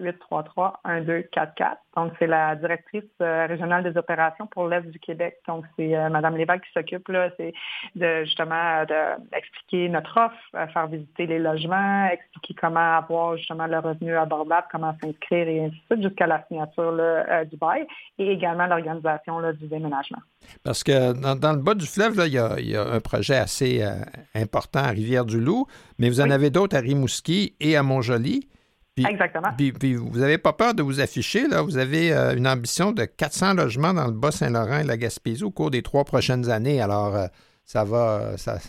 1-888-833-1244. Donc, c'est la directrice euh, régionale des opérations pour l'Est du Québec. Donc, c'est Mme Madame Lévesque qui s'occupe, là, c'est de justement d'expliquer notre offre, faire visiter les logements, expliquer comment avoir justement le revenu abordable, comment s'inscrire et ainsi de suite jusqu'à la signature là, du bail et également l'organisation du déménagement. Parce que dans, le bas du fleuve, là, il, y a, un projet assez euh, important à Rivière-du-Loup, mais vous en avez d'autres à Rimouski et à Montjoli. Exactement. Puis, vous n'avez pas peur de vous afficher, là? Vous avez euh, une ambition de 400 logements dans le Bas-Saint-Laurent et la Gaspésie au cours des trois prochaines années. Alors, euh, ça va. Ça...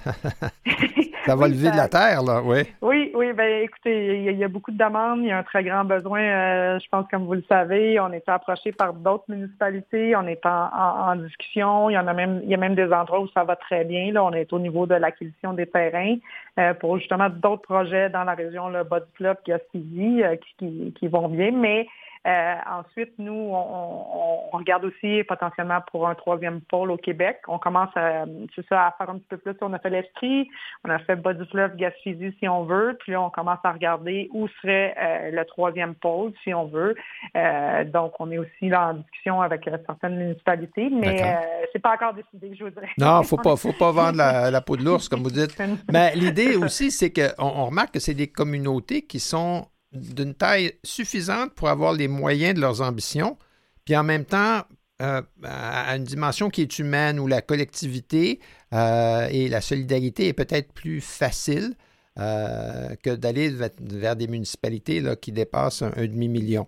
Ça va lever de la terre, là, oui. Oui, oui, ben écoutez, il y, a, beaucoup de demandes, il y a un très grand besoin, euh, je pense, comme vous le savez. On est approché par d'autres municipalités, on est en, discussion, il y en a même, il y a même des endroits où ça va très bien. Là, on est au niveau de l'acquisition des terrains euh, pour justement d'autres projets dans la région le Bas du Club, Gaspésie, euh, qui, qui, vont bien, mais euh, ensuite, nous, on, regarde aussi potentiellement pour un troisième pôle au Québec. On commence à, ça, à faire un petit peu plus. On a fait l'Esprit, on a fait Bas du Fleuve, Gaspésie, si on veut. Puis là, on commence à regarder où serait euh, le troisième pôle, si on veut. Euh, donc, on est aussi là en discussion avec certaines municipalités, mais c'est pas encore décidé, je vous dirais. Non, faut pas, faut pas vendre la, peau de l'ours, comme vous dites. Mais l'idée aussi, c'est qu'on on remarque que c'est des communautés qui sont d'une taille suffisante pour avoir les moyens de leurs ambitions, puis en même temps euh, à une dimension qui est humaine, où la collectivité euh, et la solidarité est peut-être plus facile euh, que d'aller vers des municipalités qui dépassent un, demi-million.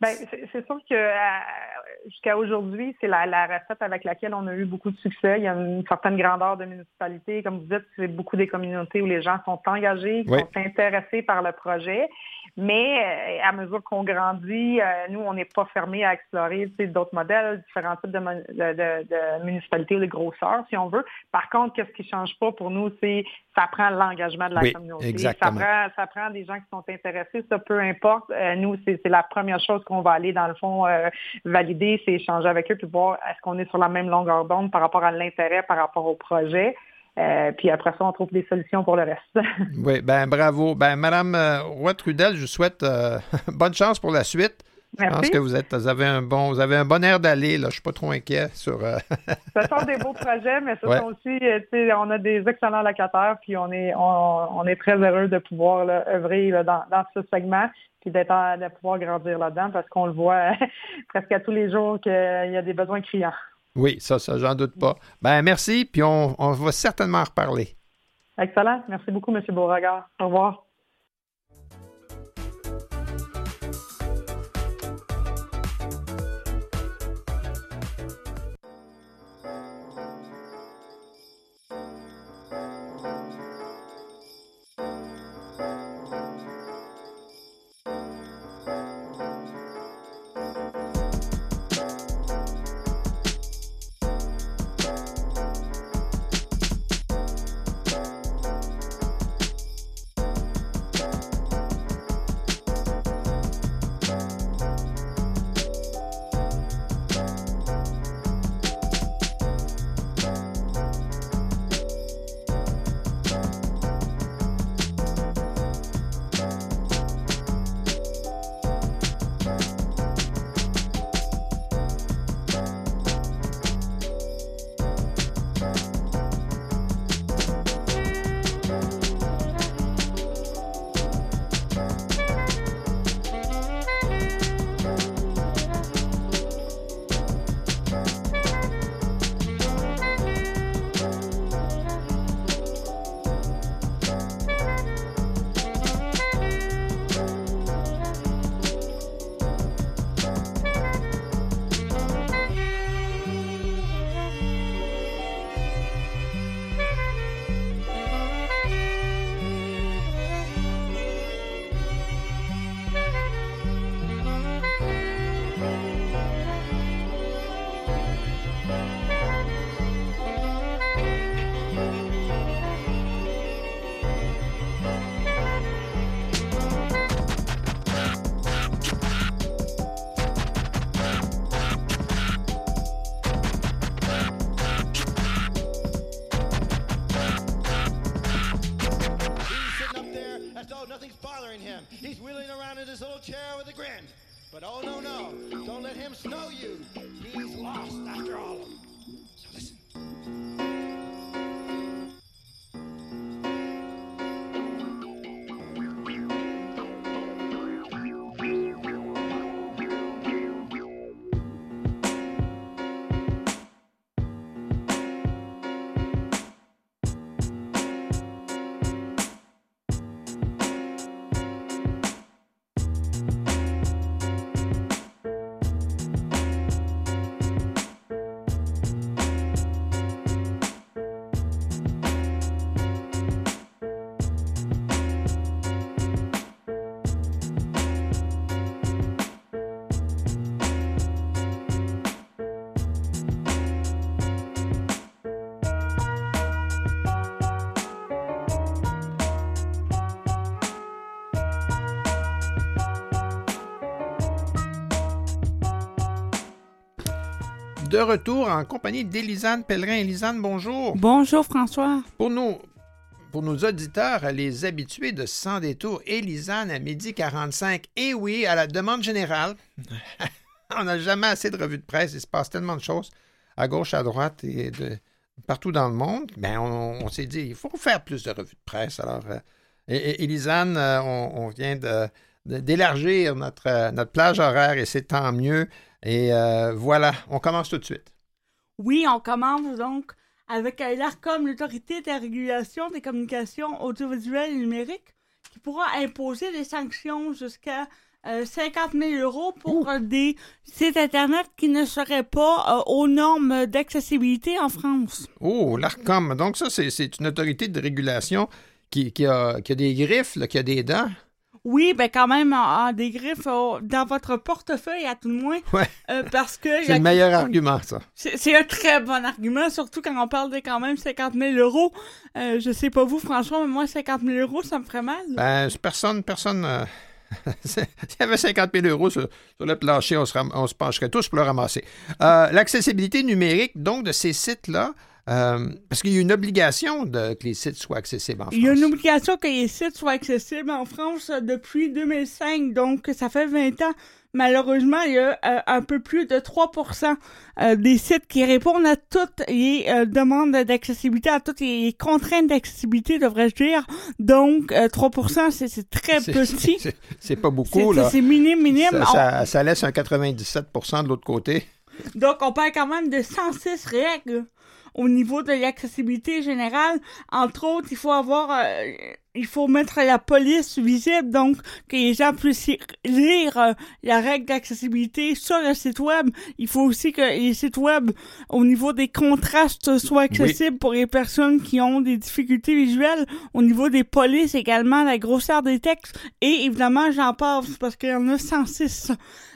Bien, c'est sûr que jusqu'à aujourd'hui, c'est la, recette avec laquelle on a eu beaucoup de succès. Il y a une certaine grandeur de municipalité. Comme vous dites, c'est beaucoup des communautés où les gens sont engagés, qui sont intéressés par le projet. Mais euh, à mesure qu'on grandit, euh, nous, on n'est pas fermé à explorer d'autres modèles, différents types de, de, municipalités de grosseur, si on veut. Par contre, qu'est-ce qui ne change pas pour nous, c'est ça prend l'engagement de la communauté. Exactement. Ça prend, ça prend des gens qui sont intéressés. Ça, peu importe. Euh, nous, c'est la première chose qu'on va aller, dans le fond, valider, c'est échanger avec eux puis voir est-ce qu'on est sur la même longueur d'onde par rapport à l'intérêt, par rapport au projet. Euh, puis après ça, on trouve des solutions pour le reste. oui, ben bravo. Ben, Madame euh, Roy-Trudel, je vous souhaite euh, bonne chance pour la suite. Merci. Je pense que vous, êtes, vous, avez un bon, vous avez un bon air d'aller. Là. Je ne suis pas trop inquiet sur. ce sont des beaux projets, mais ce sont aussi, on a des excellents locataires, puis on est, on, est très heureux de pouvoir œuvrer dans, dans, ce segment, puis d'être, de pouvoir grandir là-dedans, parce qu'on le voit presque à tous les jours qu'il y a des besoins criants. Oui, ça, ça, j'en doute pas. Ben, merci, puis on, on va certainement en reparler. Excellent. Merci beaucoup, M. Beauregard. Au revoir. De retour en compagnie d'Élisane Pellerin. Élisane, bonjour. Bonjour François. Pour nos, pour nos auditeurs, les habitués de Sans détour, Élisane à midi 45. Et oui, à la demande générale, on n'a jamais assez de revues de presse. Il se passe tellement de choses à gauche, à droite et de, partout dans le monde. Ben, on, on s'est dit, il faut faire plus de revues de presse. Alors, euh, et, et- Élisane, euh, on, on vient de- de- d'élargir notre, euh, notre plage horaire et c'est tant mieux. Et euh, voilà, on commence tout de suite. Oui, on commence donc avec euh, l'ARCOM, l'Autorité de la régulation des communications audiovisuelles et numériques, qui pourra imposer des sanctions jusqu'à euh, 50 000 euros pour euh, des sites Internet qui ne seraient pas euh, aux normes d'accessibilité en France. Oh, l'ARCOM. Donc, ça, c'est, c'est une autorité de régulation qui, qui a, qui a des griffes, là, qui a des dents. Oui, ben quand même, en, en des griffes dans votre portefeuille, à tout le moins. Ouais. Euh, parce que... C'est le meilleur argument, ça. C'est un très bon argument, surtout quand on parle de quand même 50 000 euros. Euh, je sais pas vous, François, mais moi, 50 000 euros, ça me ferait mal. Ben, personne, personne. euh, S'il y avait 50 000 euros sur, sur le plancher, on se, ram- on se pencherait tous pour le ramasser. Euh, l'accessibilité numérique, donc, de ces sites-là, euh, parce qu'il y a une obligation de, que les sites soient accessibles en France. Il y a une obligation que les sites soient accessibles en France euh, depuis 2005, donc ça fait 20 ans. Malheureusement, il y a euh, un peu plus de 3% euh, des sites qui répondent à toutes les demandes d'accessibilité, à toutes les contraintes d'accessibilité, devrais-je dire. Donc, euh, 3 c'est c'est très petit. c'est- pas beaucoup, c'est- là. c'est minime, minime. Ça, On- ça- ça laisse un 97 de l'autre côté. Donc, on parle quand même de 106 règles au niveau de l'accessibilité générale. Entre autres, il faut avoir, euh, il faut mettre la police visible, donc que les gens puissent lire euh, la règle d'accessibilité sur le site web. Il faut aussi que les sites web, au niveau des contrastes, soient accessibles pour les personnes qui ont des difficultés visuelles. Au niveau des polices également, la grosseur des textes. Et évidemment, j'en passe parce qu'il y en a 106.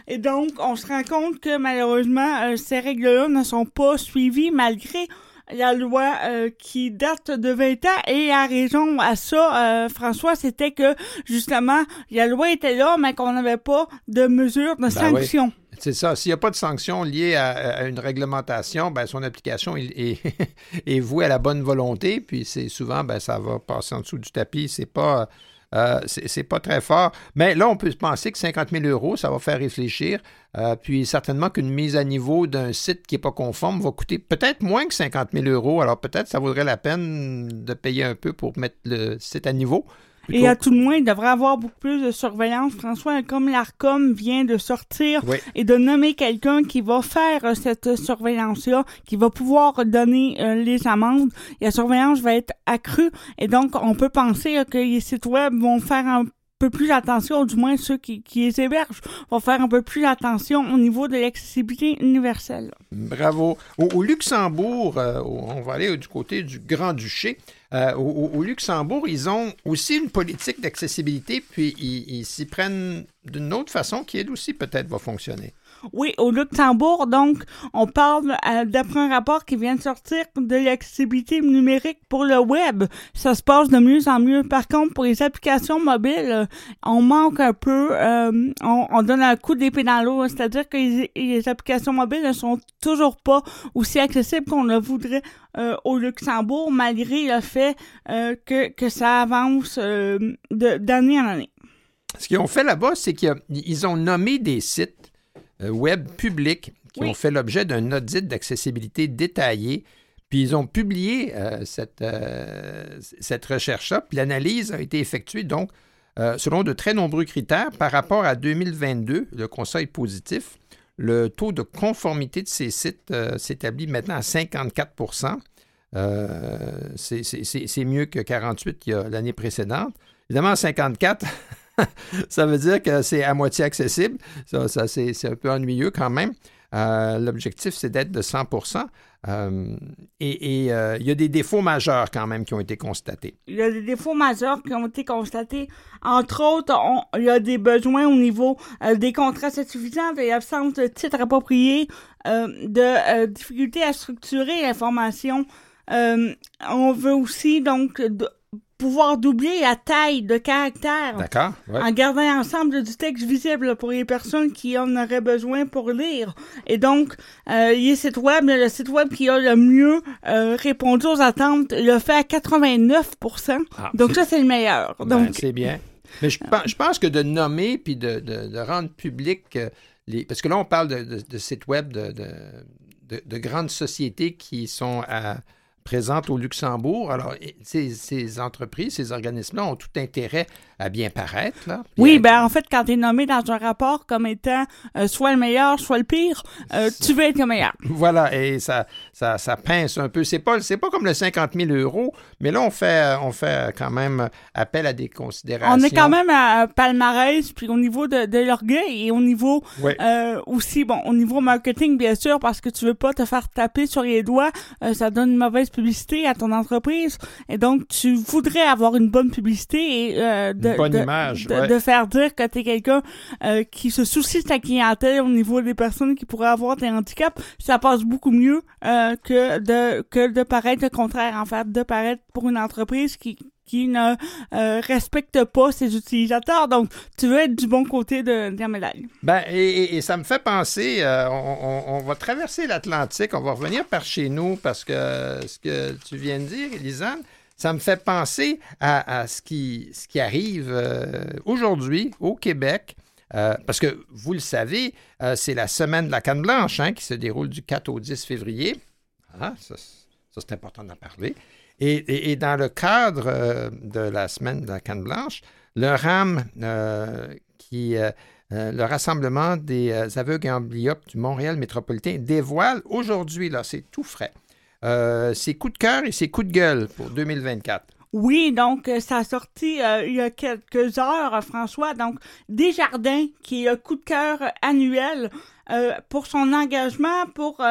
Et donc, on se rend compte que malheureusement, euh, ces règles-là ne sont pas suivies malgré la loi euh, qui date de 20 ans. Et la raison à ça, euh, François, c'était que justement, la loi était là, mais qu'on n'avait pas de mesures de oui. sanction. C'est ça. S'il n'y a pas de sanction liée à, à une réglementation, ben, son application il- est, est vouée à la bonne volonté. Puis c'est souvent, ben, ça va passer en dessous du tapis. C'est pas, euh, c'est pas très fort. Mais là, on peut se penser que 50 000 euros, ça va faire réfléchir. Euh, puis certainement qu'une mise à niveau d'un site qui n'est pas conforme va coûter peut-être moins que 50 000 euros. Alors peut-être ça vaudrait la peine de payer un peu pour mettre le site à niveau. Et à tout le moins, il devrait avoir beaucoup plus de surveillance, François, comme l'ARCOM vient de sortir Oui. et de nommer quelqu'un qui va faire euh, cette surveillance-là, qui va pouvoir donner euh, les amendes. Et la surveillance va être accrue. Et donc, on peut penser euh, que les sites web vont faire un peu plus attention, du moins ceux qui, qui les hébergent, vont faire un peu plus attention au niveau de l'accessibilité universelle. Bravo. Au, au Luxembourg, on va aller du côté du Grand-Duché. Euh, au, au- Luxembourg, ils ont aussi une politique d'accessibilité, puis ils s'y prennent d'une autre façon qui, elle aussi, peut-être va fonctionner. Oui, au Luxembourg, donc, on parle euh, d'après un rapport qui vient de sortir de l'accessibilité numérique pour le web. Ça se passe de mieux en mieux. Par contre, pour les applications mobiles, on manque un peu, euh, on, on donne un coup d'épée dans l'eau, c'est-à-dire que les, applications mobiles ne sont toujours pas aussi accessibles qu'on le voudrait euh, au Luxembourg, malgré le fait que, que ça avance d'année en année. ce qu'ils ont fait là-bas, c'est qu'ils ont nommé des sites web publics qui Oui. ont fait l'objet d'un audit d'accessibilité détaillé. Puis ils ont publié euh, cette, euh, cette recherche-là. Puis l'analyse a été effectuée donc euh, selon de très nombreux critères. Par rapport à 2022, le constat est positif. Le taux de conformité de ces sites euh, s'établit maintenant à 54 Euh, c'est- mieux que 48 il y a l'année précédente. Évidemment, 54, ça veut dire que c'est à moitié accessible. Ça, c'est un peu ennuyeux quand même. Euh, L'objectif, c'est d'être de 100 Euh, et euh, il y a des défauts majeurs quand même qui ont été constatés. Il y a des défauts majeurs qui ont été constatés. Entre autres, il y a des besoins au niveau euh, des contrats insuffisants, de l'absence de titres appropriés, de difficultés à structurer l'information. On veut aussi donc pouvoir doubler la taille de caractères D'accord? Ouais. en gardant l'ensemble du texte visible pour les personnes qui en auraient besoin pour lire. Et donc, euh, les sites web, le site web qui a le mieux euh, répondu aux attentes le fait à 89 Ah, Donc ça, c'est le meilleur. Ben, Donc, c'est bien. Mais je, pense, je pense que de nommer puis de, de- de rendre public euh, les. Parce que là, on parle de, de- sites web de, de- de- de grandes sociétés qui sont à- présentes au Luxembourg. Alors, ces, ces entreprises, ces organismes-là ont tout intérêt à bien paraître. Là, oui, à- ben en fait, quand tu es nommé dans un rapport comme étant euh, soit le meilleur, soit le pire, euh, tu veux être le meilleur. Voilà, et ça, ça, ça pince un peu. C'est pas, c'est pas comme le 50 000 euros, mais là, on fait, on fait quand même appel à des considérations. On est quand même à palmarès, puis au niveau de, de l'orgueil et au niveau Oui. euh, aussi, bon, au niveau marketing, bien sûr, parce que tu veux pas te faire taper sur les doigts, euh, ça donne une mauvaise publicité à ton entreprise, et donc tu voudrais avoir une bonne publicité et euh, de, Une bonne de- image, de, ouais. de faire dire que tu es quelqu'un euh, qui se soucie de ta clientèle au niveau des personnes qui pourraient avoir des handicaps, ça passe beaucoup mieux euh, que de que de paraître le contraire, en fait, de paraître pour une entreprise qui qui ne euh, respecte pas ses utilisateurs. Donc, tu veux être du bon côté de, de la médaille. Ben, et, ça me fait penser, euh, on, va traverser l'Atlantique, on va revenir par chez nous parce que ce que tu viens de dire, Elisane, ça me fait penser à, ce, qui, ce qui arrive euh, aujourd'hui au Québec. parce que vous le savez, c'est la semaine de la canne blanche hein, qui se déroule du 4 au 10 février. Ah, ça, c'est important d'en parler. Et, dans le cadre euh, de la semaine de la canne blanche, le RAM euh, qui euh, le Rassemblement des aveugles et amblyopes du Montréal métropolitain dévoile aujourd'hui, là, c'est tout frais, ses coups de cœur et ses coups de gueule pour 2024. Oui, donc ça a sorti il y a quelques heures, François. Donc, Desjardins, qui est le coup de cœur annuel pour son engagement pour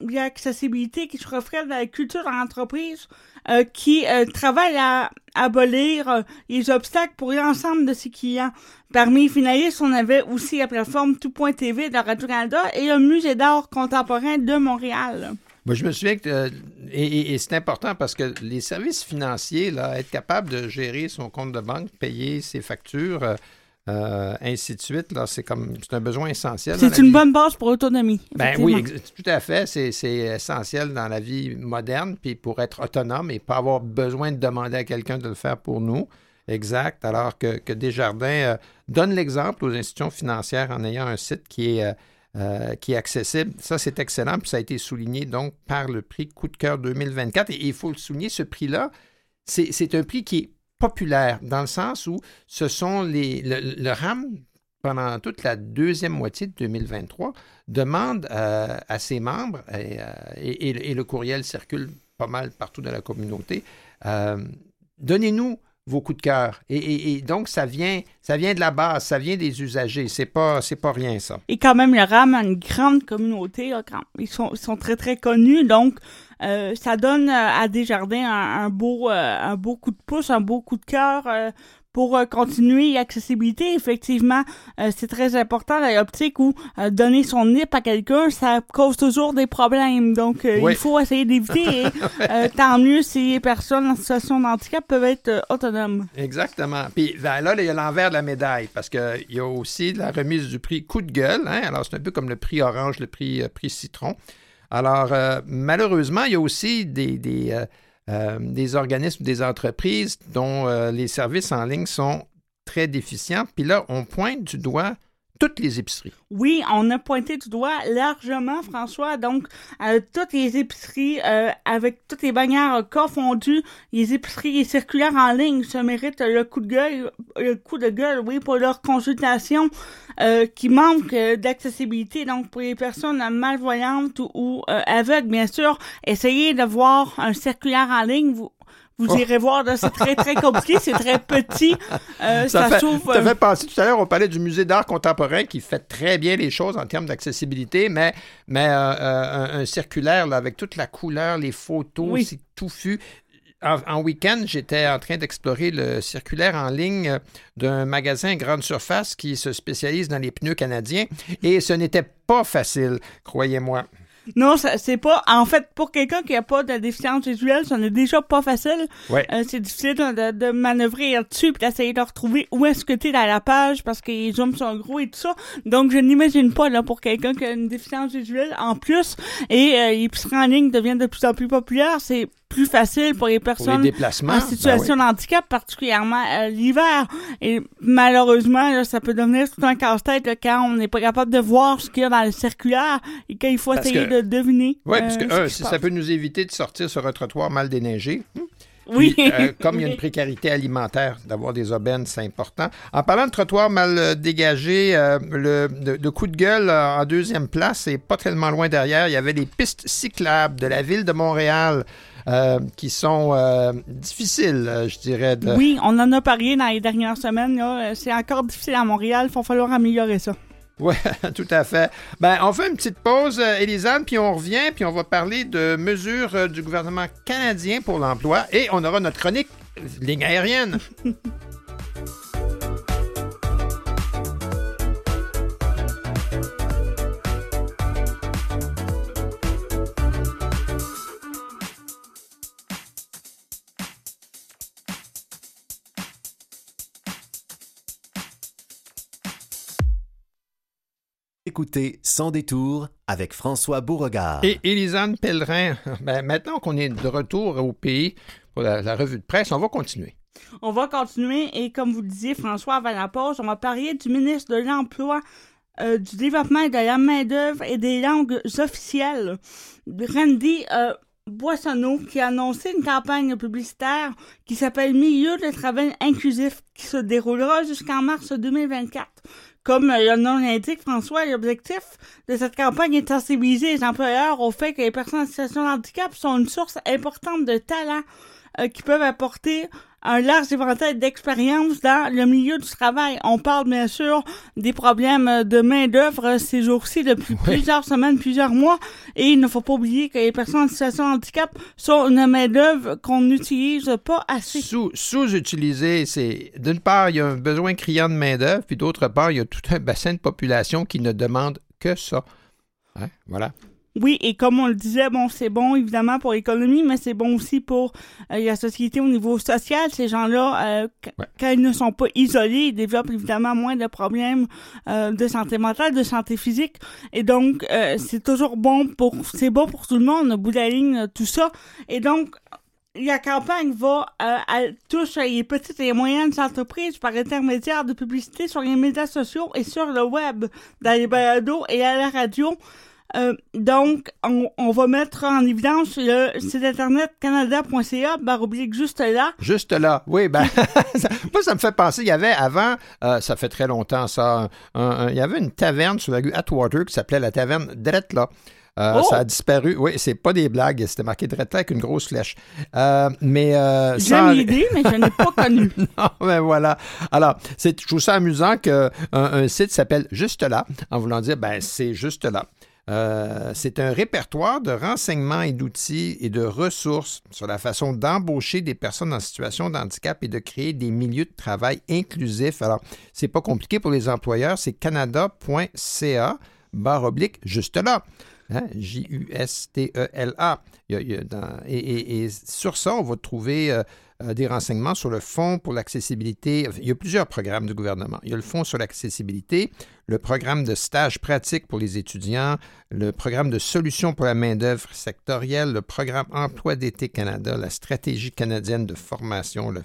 l'accessibilité qui se reflète dans la culture d'entreprise, euh, qui euh, travaille à abolir euh, les obstacles pour l'ensemble de ses clients. Parmi les finalistes, on avait aussi la plateforme Tout.tv de Radio-Canada et le Musée d'art contemporain de Montréal. Moi, je me souviens que, euh, et, c'est important parce que les services financiers, là, être capable de gérer son compte de banque, payer ses factures, euh, ainsi de suite, là, c'est comme, c'est un besoin essentiel. C'est une vie. bonne base pour l'autonomie. Ben oui, tout à fait. C'est, c'est essentiel dans la vie moderne, puis pour être autonome et pas avoir besoin de demander à quelqu'un de le faire pour nous. Exact. Alors que, que Desjardins euh, donne l'exemple aux institutions financières en ayant un site qui est, euh, qui est accessible. Ça, c'est excellent. Puis ça a été souligné donc par le prix Coup de cœur 2024. Et il faut le souligner, ce prix-là, c'est, c'est un prix qui est populaire dans le sens où ce sont les. Le, le RAM, pendant toute la deuxième moitié de 2023, demande euh, à ses membres, et, euh, et- et le courriel circule pas mal partout dans la communauté, euh, donnez-nous vos coups de cœur. Et, donc, ça vient, ça vient de la base, ça vient des usagers. C'est pas, c'est pas rien, ça. Et quand même, le RAM a une grande communauté. ils, sont, très, très connus. Donc, euh, ça donne euh, à Desjardins un, un beau, euh, un beau coup de pouce, un beau coup de cœur pour euh, continuer l'accessibilité. Effectivement, euh, c'est très important dans l'optique où euh, donner son NIP à quelqu'un, ça cause toujours des problèmes. Donc, Oui. il faut essayer d'éviter. et euh, tant mieux si les personnes en situation de handicap peuvent être autonomes. Exactement. Puis ben, là, il y a l'envers de la médaille parce qu'il y a aussi la remise du prix coup de gueule. hein. Alors, c'est un peu comme le prix orange, le prix, prix citron. Alors, malheureusement, il y a aussi des, des, euh, des organismes, des entreprises dont euh, les services en ligne sont très déficient. Puis là, on pointe du doigt les épiceries. Oui, on a pointé du doigt largement, François. Donc, euh, toutes les épiceries, euh, avec toutes les bannières confondues, les épiceries circulaires en ligne se méritent le coup de gueule, le coup de gueule, oui, pour leur consultation euh, qui manque d'accessibilité. Donc, pour les personnes malvoyantes ou, aveugles, bien sûr, essayez de voir un circulaire en ligne. Vous Oh. irez voir, c'est très, très compliqué, c'est très petit. Euh, ça fait, ça euh, fait penser, tout à l'heure, on parlait du musée d'art contemporain qui fait très bien les choses en termes d'accessibilité, mais, mais euh, euh, un, un circulaire là, avec toute la couleur, les photos, Oui. c'est touffu. En, en week-end, j'étais en train d'explorer le circulaire en ligne d'un magasin grande surface qui se spécialise dans les pneus canadiens et ce n'était pas facile, croyez-moi. Non, c'est pas. En fait, pour quelqu'un qui a pas de déficience visuelle, ça n'est déjà pas facile. Ouais. Euh, c'est difficile de, de manœuvrer là-dessus puis d'essayer de retrouver où est-ce que t'es dans la page parce que les zooms sont gros et tout ça. Donc, je n'imagine pas là pour quelqu'un qui a une déficience visuelle en plus et euh, les épiceries en ligne deviennent de plus en plus populaires. C'est plus facile pour les Pour les personnes déplacements. en ben situation de handicap, particulièrement euh, l'hiver. Et malheureusement, là, ça peut devenir tout un casse-tête quand on n'est pas capable de voir ce qu'il y a dans le circulaire et quand il faut Parce essayer que- de deviner. Oui, euh, parce que, ce un, si ça peut nous éviter de sortir sur un trottoir mal déneigé, Oui. Puis, euh, comme il y a une précarité alimentaire, d'avoir des aubaines, c'est important. En parlant de trottoir mal euh, dégagé, euh, le, le coup de gueule euh, en deuxième place, et pas tellement loin derrière, il y avait les pistes cyclables de la ville de Montréal euh, qui sont euh, difficiles, euh, je dirais. De... Oui, on en a parlé dans les dernières semaines. C'est encore difficile à Montréal. Il va falloir améliorer ça. Oui, tout à fait. Ben, on fait une petite pause, Élisane, puis on revient, puis on va parler de mesures du gouvernement canadien pour l'emploi, et on aura notre chronique ligne aérienne. Écoutez Sans détour avec François Beauregard. Et Élisane Pellerin, ben, maintenant qu'on est de retour au pays pour la, la revue de presse, on va continuer. On va continuer et comme vous le disiez, François, avant la pause, on va parler du ministre de l'Emploi, euh, du développement et de la main-d'œuvre et des langues officielles, Randy euh, Boissonneau, qui a annoncé une campagne publicitaire qui s'appelle Milieu de travail inclusif, qui se déroulera jusqu'en mars 2024. Comme euh, le nom l'indique, François, l'objectif de cette campagne est de sensibiliser les employeurs au fait que les personnes en situation de handicap sont une source importante de talent euh, qui peuvent apporter un large éventail d'expérience dans le milieu du travail. On parle bien sûr des problèmes de main-d'œuvre ces jours-ci depuis plusieurs semaines, plusieurs mois, et il ne faut pas oublier que les personnes en situation de handicap sont une main-d'œuvre qu'on n'utilise pas assez. Sous, sous-utilisé, c'est d'une part, il y a un besoin criant de main-d'œuvre, puis d'autre part, il y a tout un bassin de population qui ne demande que ça. Hein? Voilà. Oui, et comme on le disait, bon, c'est bon évidemment pour l'économie, mais c'est bon aussi pour euh, la société au niveau social. Ces gens-là, euh, Ouais. quand ils ne sont pas isolés, ils développent évidemment moins de problèmes euh, de santé mentale, de santé physique. Et donc, c'est toujours bon pour, c'est bon pour tout le monde, au bout de la ligne, tout ça. Et donc, la campagne va euh, elle touche les petites et les moyennes entreprises par intermédiaire de publicité sur les médias sociaux et sur le web, dans les balados et à la radio. Euh, donc, on, on va mettre en évidence le site internet canada.ca, barre oblique juste là. Juste là. Oui, ben, ça- moi, ça me fait penser, il y avait avant, euh, ça fait très longtemps ça, un- un- il y avait une taverne sur la rue Atwater qui s'appelait la taverne Drette là. Euh, Oh! Ça a disparu. Oui, c'est pas des blagues. C'était marqué Drette là avec une grosse flèche. Euh, mais euh, sans- J'ai une idée, mais je n'ai pas connu. non, ben voilà. Alors, c'est, je trouve ça amusant qu'un un site s'appelle Juste là, en voulant dire, ben, c'est juste là. Euh, c'est un répertoire de renseignements et d'outils et de ressources sur la façon d'embaucher des personnes en situation de handicap et de créer des milieux de travail inclusifs. Alors, c'est pas compliqué pour les employeurs, c'est canada.ca barre oblique juste là. Hein? J-U-S-T-E-L-A. Et sur ça, on va trouver euh, euh, des renseignements sur le Fonds pour l'accessibilité. Il y a plusieurs programmes du gouvernement. Il y a le Fonds sur l'accessibilité, le programme de stage pratique pour les étudiants, le programme de solutions pour la main-d'œuvre sectorielle, le programme Emploi d'été Canada, la stratégie canadienne de formation, le,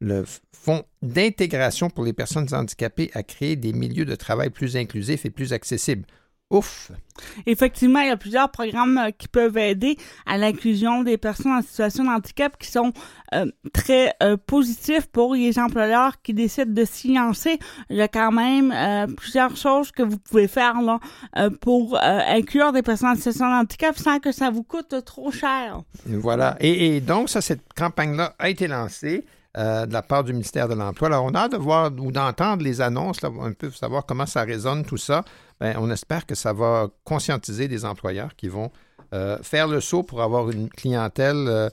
le Fonds d'intégration pour les personnes handicapées a créé des milieux de travail plus inclusifs et plus accessibles. Ouf! Effectivement, il y a plusieurs programmes euh, qui peuvent aider à l'inclusion des personnes en situation de handicap qui sont euh, très euh, positifs pour les employeurs qui décident de s'y lancer. Il y a quand même euh, plusieurs choses que vous pouvez faire là, pour inclure des personnes en situation de handicap sans que ça vous coûte trop cher. Voilà. Et, et donc, ça, cette campagne-là a été lancée euh, de la part du ministère de l'Emploi. Alors, on a hâte de voir ou d'entendre les annonces, là, un peu savoir comment ça résonne, tout ça. Ben, on espère que ça va conscientiser des employeurs qui vont euh, faire le saut pour avoir une clientèle euh,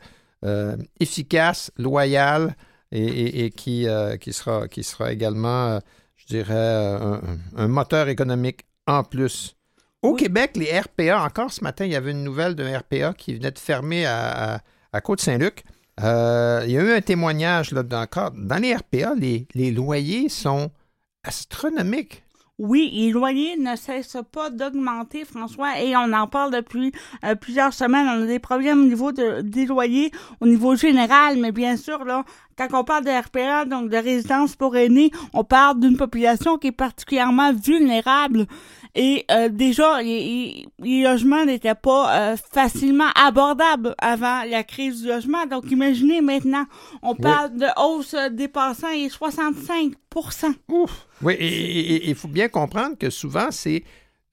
euh, efficace, loyale et, et- et qui, qui, sera, qui sera également, je dirais, un, un moteur économique en plus. Au Oui. Québec, les RPA, encore ce matin, il y avait une nouvelle d'un RPA qui venait de fermer à, à- à Côte-Saint-Luc. Euh, il y a eu un témoignage là, encore. Dans les RPA, les, les loyers sont astronomiques. Oui, les loyers ne cessent pas d'augmenter, François, et on en parle depuis euh, plusieurs semaines. On a des problèmes au niveau de, des loyers, au niveau général, mais bien sûr, là, quand on parle de RPA, donc de résidence pour aînés, on parle d'une population qui est particulièrement vulnérable. Et euh, déjà, les, les logements n'étaient pas euh, facilement abordables avant la crise du logement. Donc, imaginez maintenant, on parle de hausse dépassant les 65 Ouf! Oui, et il faut bien comprendre que souvent, c'est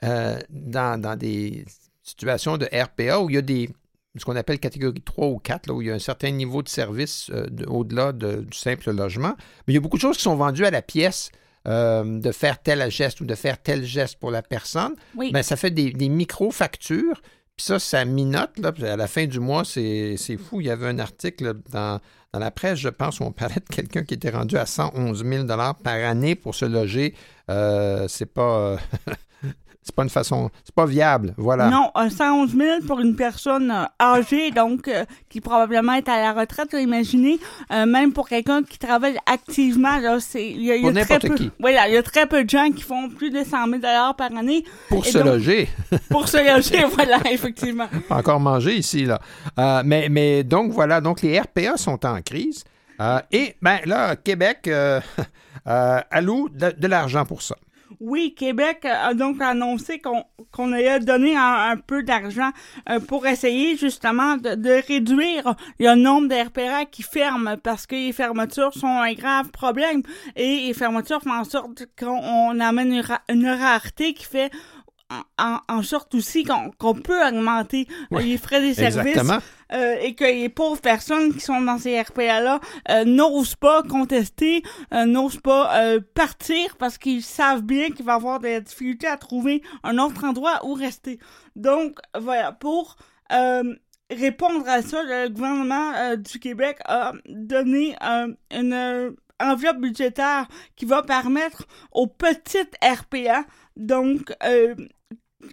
euh, dans, dans des situations de RPA où il y a des ce qu'on appelle catégorie 3 ou 4, là, où il y a un certain niveau de service euh, de- au-delà de- du simple logement. Mais il y a beaucoup de choses qui sont vendues à la pièce. euh, de faire tel geste ou de faire tel geste pour la personne, Oui. ben, ça fait des, des micro-factures. Puis ça, ça minote. Là, à la fin du mois, c'est fou. Il y avait un article dans, dans la presse, je pense, où on parlait de quelqu'un qui était rendu à 111 000 par année pour se loger. Euh, c'est pas... euh, c'est pas une façon... C'est pas viable. Voilà. Non, euh, 111 000 pour une personne euh, âgée, donc euh, qui probablement est à la retraite, là, imaginez. Euh, même pour quelqu'un qui travaille activement, là, c'est il y a, y très peu. qui. Voilà, il y a très peu de gens qui font plus de 100 000 par année Pour se donc- loger. pour se loger. voilà, effectivement. encore mangé ici, là. Euh, mais, mais donc, voilà. Donc, les RPA sont en crise. Euh, et, ben là, Québec euh, euh, alloue de, de l'argent pour ça. Oui, Québec a donc annoncé qu'on qu'on allait donner un, peu d'argent euh, pour essayer justement de, de réduire le nombre d'RPA qui ferment parce que les fermetures sont un grave problème. Et les fermetures font en sorte qu'on on amène une, ra- une rareté qui fait en, sorte aussi qu'on peut augmenter euh, Ouais, les frais des services euh, et que les pauvres personnes qui sont dans ces RPA-là euh, n'osent pas contester, euh, n'osent pas partir parce qu'ils savent bien qu'il va y avoir des difficultés à trouver un autre endroit où rester. Donc, voilà, pour répondre à ça, le gouvernement du Québec a donné une enveloppe budgétaire qui va permettre aux petites RPA, donc euh,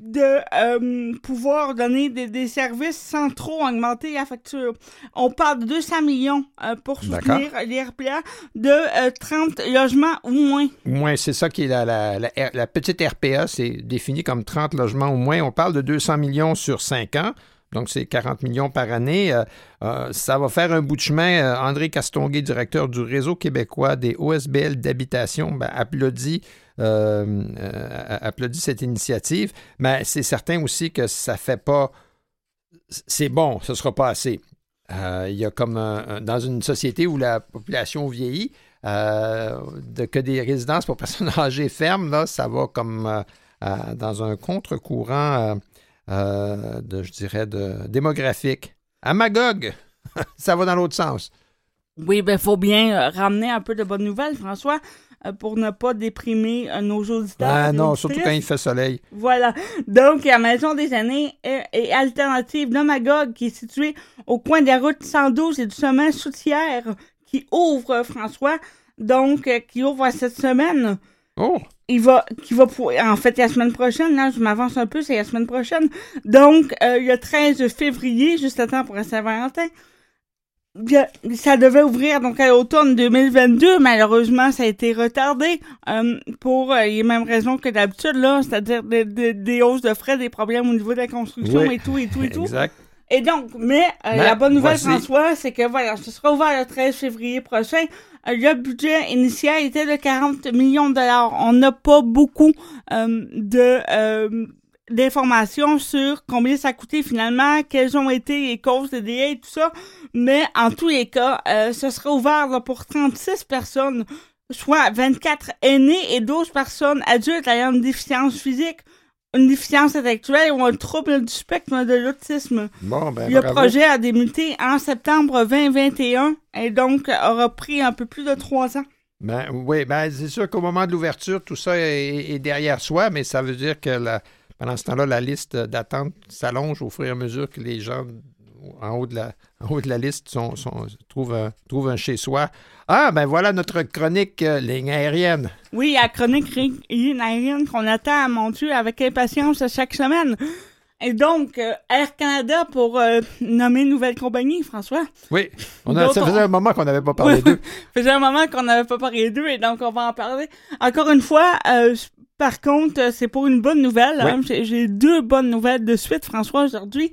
de euh, pouvoir donner des, des services sans trop augmenter la facture. On parle de 200 millions euh, pour soutenir les RPA de euh, 30 logements ou moins. Au moins, c'est ça qui est la, la, la, la petite RPA, c'est défini comme 30 logements au moins. On parle de 200 millions sur 5 ans. Donc, c'est 40 millions par année. Euh, euh, ça va faire un bout de chemin. Euh, André Castonguay, directeur du Réseau québécois des OSBL d'habitation, ben, applaudit, euh, euh, applaudit cette initiative. Mais c'est certain aussi que ça fait pas... C'est bon, ce sera pas assez. Euh, il y a comme un- dans une société où la population vieillit, euh, que des résidences pour personnes âgées ferment, là, ça va comme dans un contre-courant, de, je dirais, de, démographique. À Magog, ça va dans l'autre sens. Oui, ben faut bien ramener un peu de bonnes nouvelles, François, pour ne pas déprimer euh, nos auditeurs. Ah non, surtout quand il fait soleil. Voilà. Donc, la Maison des années et, et alternative de Magog, qui est située au coin de la route 112 et du chemin Soutière, qui ouvre, euh, François, donc, euh, qui ouvre cette semaine. Oh, Il va, qui va pour, en fait, la semaine prochaine, là, je m'avance un peu, c'est la semaine prochaine. Donc, euh, le 13 février, juste à temps pour la Saint-Valentin. Ça devait ouvrir donc à l'automne 2022. Malheureusement, ça a été retardé euh, pour euh, les mêmes raisons que d'habitude, là, c'est-à-dire des, des, des hausses de frais, des problèmes au niveau de la construction Oui. et tout, et tout, et tout. exact. Et donc, mais euh, Mais, la bonne nouvelle, voici. François, c'est que voilà, ce sera ouvert le 13 février prochain. Euh, Le budget initial était de 40 millions de dollars. On n'a pas beaucoup euh, de euh, d'informations sur combien ça a coûté finalement, quelles ont été les causes des délais et tout ça. Mais en tous les cas, euh, ce sera ouvert là, pour 36 personnes, soit 24 aînés et 12 personnes adultes ayant une déficience physique, une déficience intellectuelle ou un trouble du spectre de l'autisme. Bon, ben, Le bravo. projet a débuté en septembre 2021 et donc aura pris un peu plus de trois ans. Ben, oui, ben, c'est sûr qu'au moment de l'ouverture, tout ça est, est derrière soi, mais ça veut dire que la- pendant ce temps-là, la liste d'attente s'allonge au fur et à mesure que les gens en haut de la, en haut de la liste sont, sont- trouvent, un, trouvent un chez-soi. Ah, ben voilà notre chronique euh, ligne aérienne. Oui, la chronique ligne aérienne qu'on attend, mon Dieu, avec impatience chaque semaine. Et donc, euh, Air Canada pour euh, nommer une nouvelle compagnie, François? Oui, on a, ça faisait un moment qu'on n'avait pas parlé Oui, d'eux. faisait un moment qu'on n'avait pas parlé d'eux et donc on va en parler. Encore une fois, euh, par contre, euh, c'est pour une bonne nouvelle. hein. J'ai- deux bonnes nouvelles de suite, François, aujourd'hui.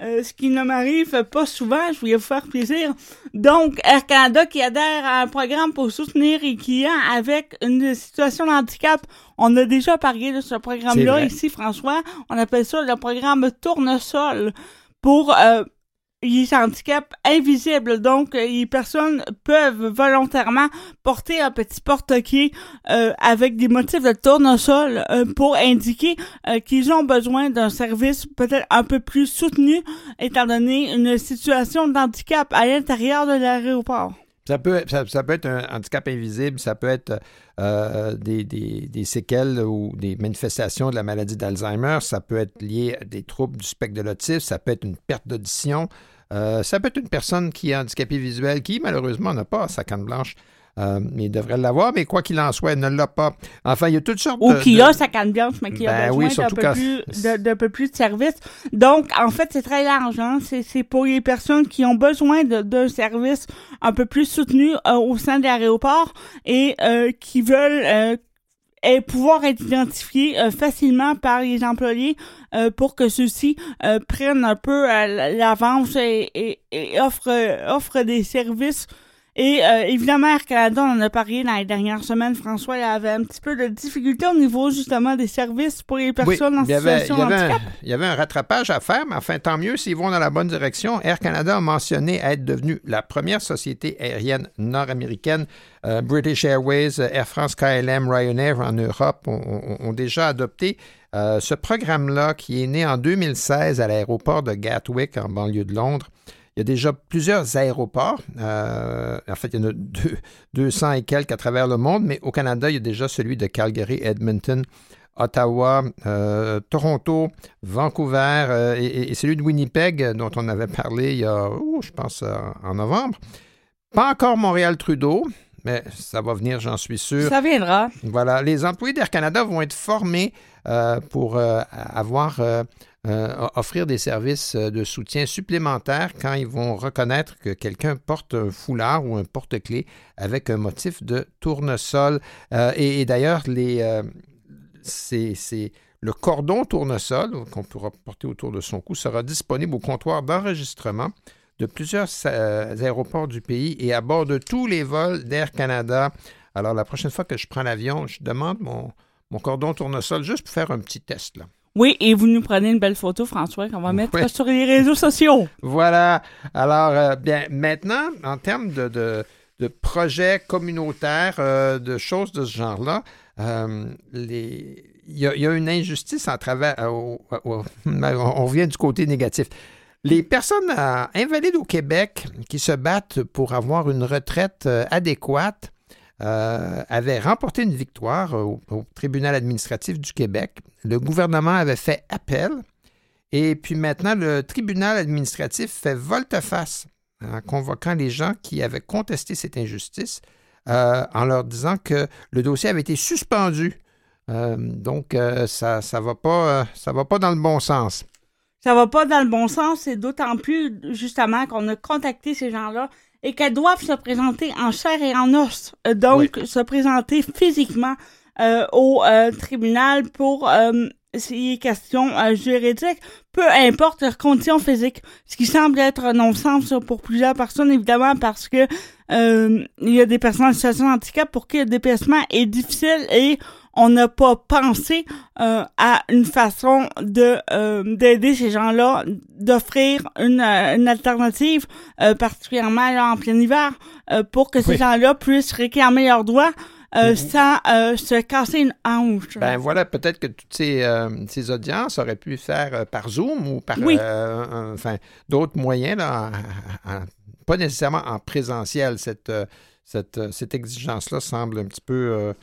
Euh, ce qui ne m'arrive pas souvent, je voulais vous faire plaisir. Donc, Air Canada qui adhère à un programme pour soutenir les clients avec une situation de handicap. On a déjà parlé de ce programme-là ici, François. On appelle ça le programme Tournesol pour euh, les handicaps invisibles. Donc, euh, les personnes peuvent volontairement porter un petit porte-clés euh, avec des motifs de tournesol euh, pour indiquer euh, qu'ils ont besoin d'un service peut-être un peu plus soutenu, étant donné une situation d'handicap à l'intérieur de l'aéroport. Ça peut, ça, peut être un handicap invisible, ça peut être euh, des, des- des séquelles ou des manifestations de la maladie d'Alzheimer, ça peut être lié à des troubles du spectre de l'autisme, ça peut être une perte d'audition, euh, ça peut être une personne qui est handicapée visuelle, qui malheureusement n'a pas sa canne blanche, euh, mais devrait l'avoir, mais quoi qu'il en soit, elle ne l'a pas. Enfin, il y a toutes sortes Ou de... qui de- a sa canne blanche, mais qui a Ben besoin oui, d'un peu, quand- de- peu plus de service. Donc, en fait, c'est très large. Hein? C'est, pour les personnes qui ont besoin d'un service un peu plus soutenu euh, au sein de l'aéroport et euh, qui veulent euh, et pouvoir être identifiés euh, facilement par les employés euh, pour que ceux-ci euh, prennent un peu l'avance et, et, et offrent, offrent des services. Et euh, évidemment, Air Canada, on en a parlé dans les dernières semaines, François, il avait un petit peu de difficulté au niveau justement des services pour les Oui, personnes en il y, avait, situation il, y de avait un, handicap. il y avait un rattrapage à faire, mais enfin, tant mieux s'ils vont dans la bonne direction. Air Canada a mentionné être devenu la première société aérienne nord-américaine. Euh, British Airways, Air France, KLM, Ryanair en Europe ont déjà adopté euh, ce programme-là qui est né en 2016 à l'aéroport de Gatwick, en banlieue de Londres. Il y a déjà plusieurs aéroports. euh, en fait, il y en a deux- 200 et quelques à travers le monde, mais au Canada, il y a déjà celui de Calgary, Edmonton, Ottawa, euh, Toronto, Vancouver euh, et, celui de Winnipeg dont on avait parlé il y a, oh, je pense, en novembre. Pas encore Montréal-Trudeau, mais ça va venir, j'en suis sûr. Ça viendra. Voilà, les employés d'Air Canada vont être formés euh, pour avoir euh, offrir des services euh, de soutien supplémentaires quand ils vont reconnaître que quelqu'un porte un foulard ou un porte-clés avec un motif de tournesol. Euh, et d'ailleurs, le cordon tournesol qu'on pourra porter autour de son cou sera disponible au comptoir d'enregistrement de plusieurs aéroports du pays et à bord de tous les vols d'Air Canada. Alors, la prochaine fois que je prends l'avion, je demande mon, mon cordon tournesol juste pour faire un petit test. Oui, et vous nous prenez une belle photo, François, qu'on va mettre sur les réseaux sociaux. Voilà. Alors, euh, bien, maintenant, en termes de, de, de projets communautaires, euh, de choses de ce genre-là, euh, les- il y, a- il y a une injustice en travers. au- au- on revient du côté négatif. Les personnes invalides au Québec qui se battent pour avoir une retraite adéquate euh, avaient remporté une victoire au, tribunal administratif du Québec. Le gouvernement avait fait appel et puis maintenant, le tribunal administratif fait volte-face en convoquant les gens qui avaient contesté cette injustice euh, en leur disant que le dossier avait été suspendu. Euh, donc, ça ne va, pas, ça va pas dans le bon sens. Ça va pas dans le bon sens, et d'autant plus, justement, qu'on a contacté ces gens-là et qu'elles doivent se présenter en chair et en os. Euh, donc, se présenter physiquement euh, au euh, tribunal pour euh, s'il est question euh, juridique, peu importe leur condition physique. Ce qui semble être un non-sens pour plusieurs personnes, évidemment, parce que euh, il y a des personnes en situation de handicap pour qui le déplacement est difficile et on n'a pas pensé euh, à une façon de euh, d'aider ces gens-là, d'offrir une, euh, une alternative, euh, particulièrement là, en plein hiver, pour que ces Oui. gens-là puissent réclamer leurs droits euh, Mhm. sans euh, se casser une hanche. Ben voilà, peut-être que toutes ces, euh, ces audiences auraient pu faire par Zoom ou par Oui. enfin, d'autres moyens, là, en- en- pas nécessairement en présentiel. Cette, cette, cette exigence-là semble un petit peu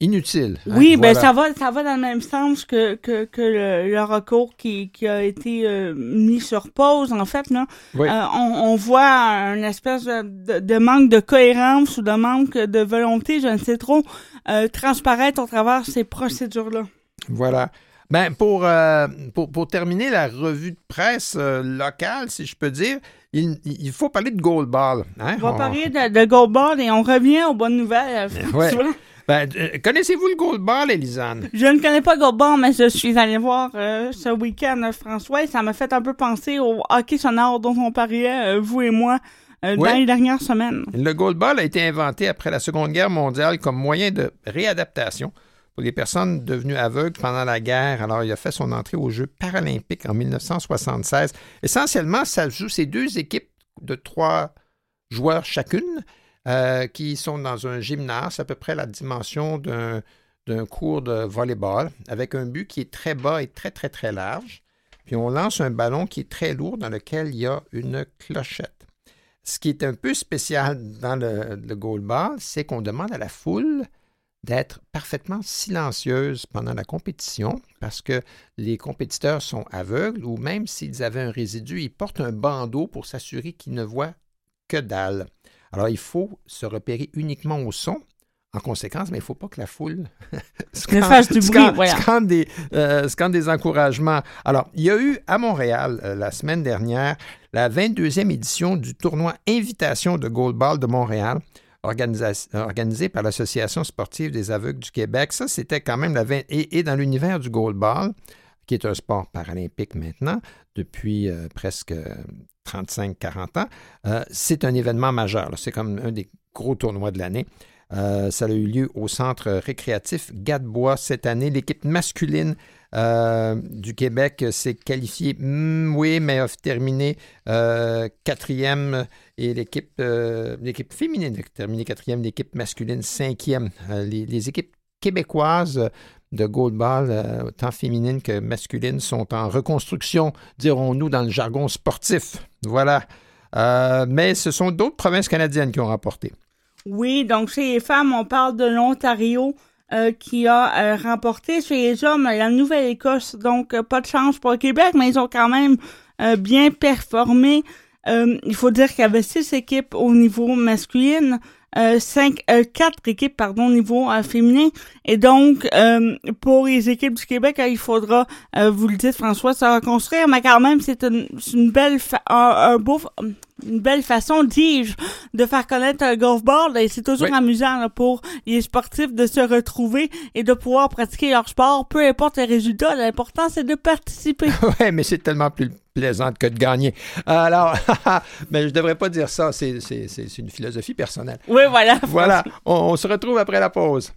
inutile. hein, Oui, ben voilà. ça va, ça va dans le même sens que, que, que le, le recours qui, qui a été euh, mis sur pause, en fait. Là. Oui. Euh, on, on voit un espèce de, de- de manque de cohérence ou de manque de volonté, je ne sais trop, euh, transparaître au travers ces procédures-là. Voilà. Ben, pour, euh, pour, pour terminer la revue de presse euh, locale, si je peux dire, il, il faut parler de Goldball. Hein? On va On- parler de, de Goldball et on revient aux bonnes nouvelles. euh, Ouais. François. Ben, euh, Connaissez-vous le Goldball, Elisane? Je ne connais pas Goldball, mais je suis allé voir euh, ce week-end François et ça m'a fait un peu penser au hockey sonore dont on parlait, euh, vous et moi, Ouais. dans les dernières semaines. Le goalball a été inventé après la Seconde Guerre mondiale comme moyen de réadaptation pour les personnes devenues aveugles pendant la guerre. Alors, il a fait son entrée aux Jeux paralympiques en 1976. Essentiellement, ça joue ces deux équipes de trois joueurs chacune euh, qui sont dans un gymnase à peu près la dimension d'un cours de volleyball avec un but qui est très bas et très, très, très large. Puis on lance un ballon qui est très lourd dans lequel il y a une clochette. Ce qui est un peu spécial dans le, le goalball, c'est qu'on demande à la foule d'être parfaitement silencieuse pendant la compétition parce que les compétiteurs sont aveugles ou même s'ils avaient un résidu, ils portent un bandeau pour s'assurer qu'ils ne voient que dalle. Alors, il faut se repérer uniquement au son. En conséquence, mais il ne faut pas que la foule Ne fasse du bruit, scande- voilà. scande des, euh, scande des encouragements. Alors, il y a eu à Montréal euh, la semaine dernière la 22e édition du tournoi Invitation de Goalball de Montréal, organisé par l'Association sportive des aveugles du Québec. Ça, c'était quand même la 20... Et, et dans l'univers du goalball, qui est un sport paralympique maintenant, depuis euh, presque 35-40 ans, euh, c'est un événement majeur. C'est comme un des gros tournois de l'année. Euh, ça a eu lieu au centre récréatif Gadebois cette année. L'équipe masculine euh, du Québec s'est qualifiée, hmm, oui, mais a terminé euh, quatrième et l'équipe euh, l'équipe féminine a terminé quatrième, l'équipe masculine cinquième. Les, équipes québécoises de goalball, tant féminines que masculines, sont en reconstruction, dirons-nous, dans le jargon sportif. Voilà. Mais ce sont d'autres provinces canadiennes qui ont remporté. Oui, donc chez les femmes, on parle de l'Ontario euh, qui a euh, remporté. Chez les hommes, la Nouvelle-Écosse, donc euh, pas de chance pour le Québec, mais ils ont quand même bien performé. Il faut dire qu'il y avait six équipes au niveau masculin, euh, cinq, quatre équipes pardon au niveau féminin, et donc pour les équipes du Québec, il faudra, vous le dites François, se reconstruire, mais quand même c'est une, belle, un beau, une belle façon, dis-je, de faire connaître un golfboard et c'est toujours Oui. amusant là, pour les sportifs de se retrouver et de pouvoir pratiquer leur sport, peu importe les résultats. L'important, c'est de participer. Oui, mais c'est tellement plus plaisant que de gagner. Alors, mais je ne devrais pas dire ça, c'est une philosophie personnelle. oui, voilà. Voilà, on, on se retrouve après la pause.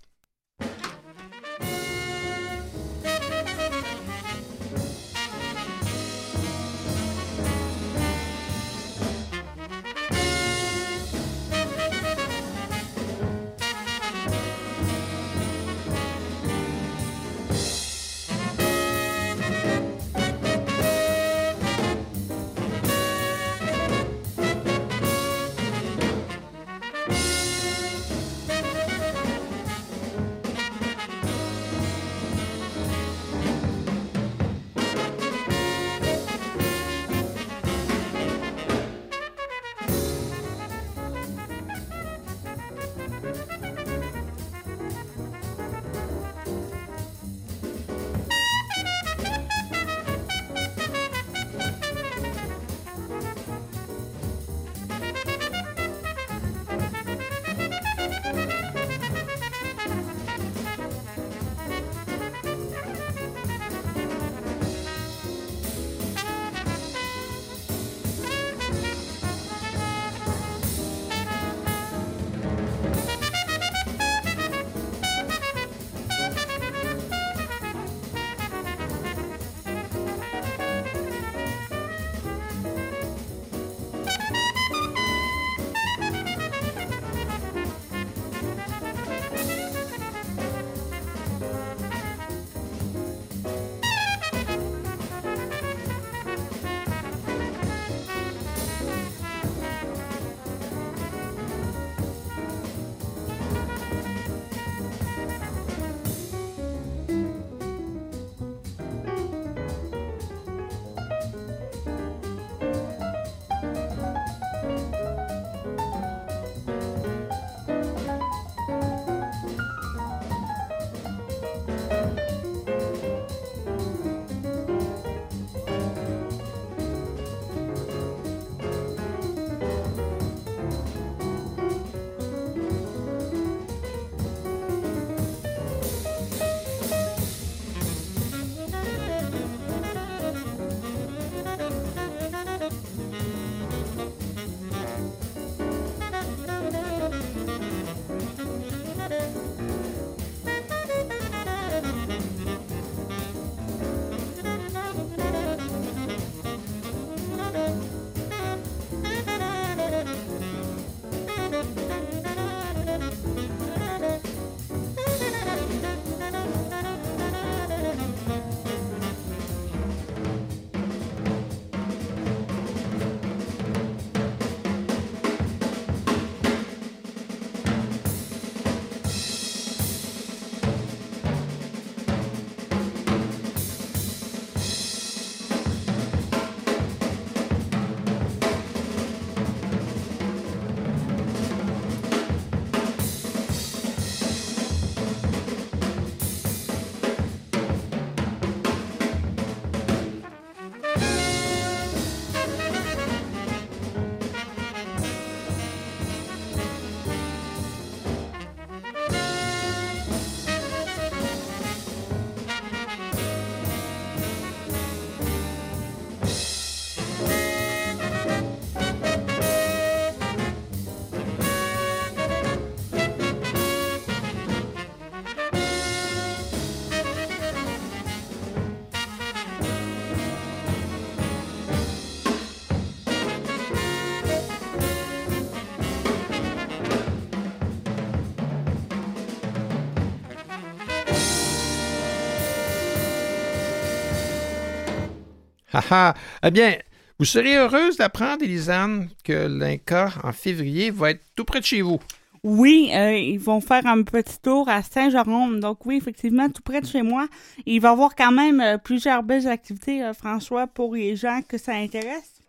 Ah ah! Eh bien, vous serez heureuse d'apprendre, Elisane, que l'Inca, en février, va être tout près de chez vous. Oui, euh, ils vont faire un petit tour à Saint-Jérôme. Donc oui, effectivement, tout près de chez moi. Il va y avoir quand même euh, plusieurs belles activités, euh, François, pour les gens que ça intéresse.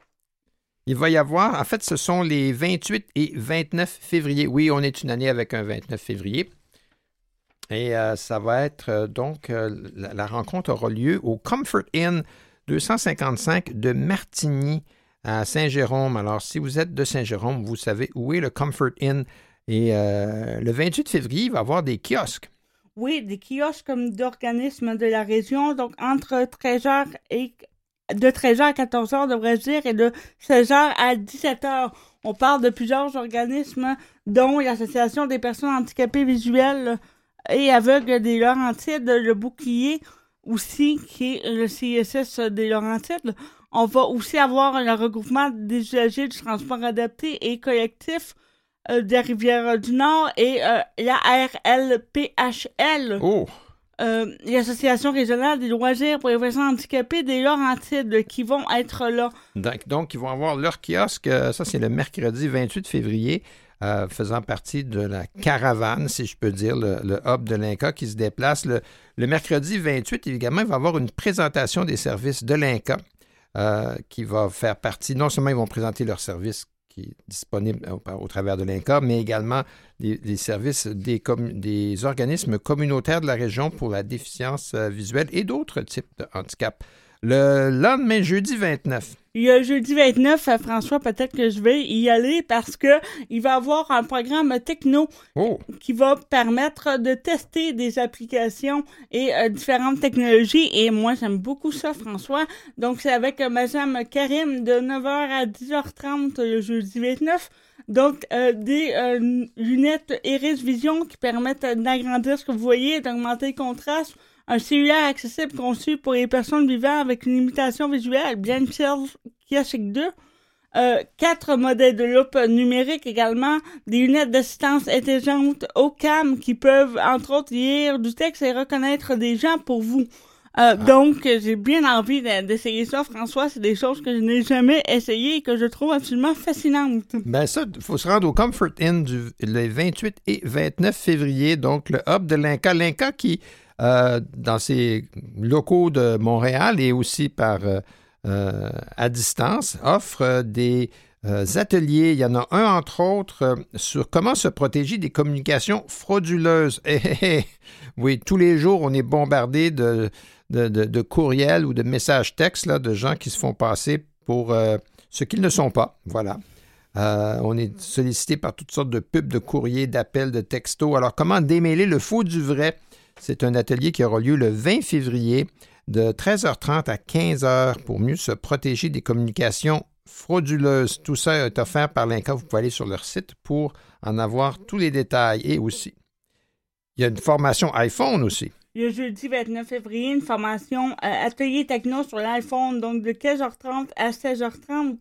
Il va y avoir, en fait, ce sont les 28 et 29 février. Oui, on est une année avec un 29 février. Et ça va être donc, la, la rencontre aura lieu au Comfort Inn 255 de Martigny à Saint-Jérôme. Alors, si vous êtes de Saint-Jérôme, vous savez où est le Comfort Inn. Et euh, le 28 février, il va y avoir des kiosques. Oui, des kiosques d'organismes de la région, donc entre 13h et de 13h à 14h, devrais-je dire, et de 16h à 17h. On parle de plusieurs organismes, dont l'Association des personnes handicapées visuelles et aveugles des Laurentides, le Bouclier aussi, qui est le CSS des Laurentides. On va aussi avoir le regroupement des usagers du transport adapté et collectif euh, des Rivières-du-Nord et euh, la RLPHL, Oh! euh, l'Association régionale des loisirs pour les personnes handicapées des Laurentides, qui vont être là. Donc, donc, ils vont avoir leur kiosque. euh, Ça, c'est le mercredi 28 février, euh, faisant partie de la caravane, si je peux dire, le, hub de l'Inca qui se déplace. Le, mercredi 28, évidemment, il va y avoir une présentation des services de l'Inca euh, qui va faire partie. Non seulement ils vont présenter leurs services qui est disponible au, travers de l'INCA, mais également des services des, des organismes communautaires de la région pour la déficience euh, visuelle et d'autres types de handicap. Le lendemain, jeudi 29. Il y a jeudi 29, euh, François, peut-être que je vais y aller parce que il va y avoir un programme techno Oh, qui va permettre de tester des applications et euh, différentes technologies. Et moi, j'aime beaucoup ça, François. Donc, c'est avec euh, Madame Karim de 9h à 10h30 le jeudi 29. Donc, euh, des euh, lunettes Iris Vision qui permettent d'agrandir ce que vous voyez, d'augmenter le contraste. Un cellulaire accessible conçu pour les personnes vivant avec une limitation visuelle, bien Classic 2. Euh, quatre modèles de loupe numérique également, des lunettes d'assistance intelligente au cam qui peuvent, entre autres, lire du texte et reconnaître des gens pour vous. Euh, Donc, euh, j'ai bien envie de- d'essayer ça, François. C'est des choses que je n'ai jamais essayées et que je trouve absolument fascinantes. ben ça, il faut se rendre au Comfort Inn du, les 28 et 29 février, donc le hub de l'Inca. L'Inca qui, euh, dans ses locaux de Montréal et aussi par euh, euh, à distance, offre des ateliers. Il y en a un, entre autres, sur comment se protéger des communications frauduleuses. Eh, eh, eh. Oui, tous les jours, on est bombardé de, de, courriels ou de messages textes là, de gens qui se font passer pour ce qu'ils ne sont pas. Voilà. On est sollicité par toutes sortes de pubs, de courriers, d'appels, de textos. Alors, comment démêler le faux du vrai? C'est un atelier qui aura lieu le 20 février de 13h30 à 15h pour mieux se protéger des communications frauduleuses. Tout ça est offert par l'INCA. Vous pouvez aller sur leur site pour en avoir tous les détails. Et aussi, il y a une formation iPhone aussi. Le jeudi 29 février, une formation euh, atelier techno sur l'iPhone, donc de 15h30 à 16h30.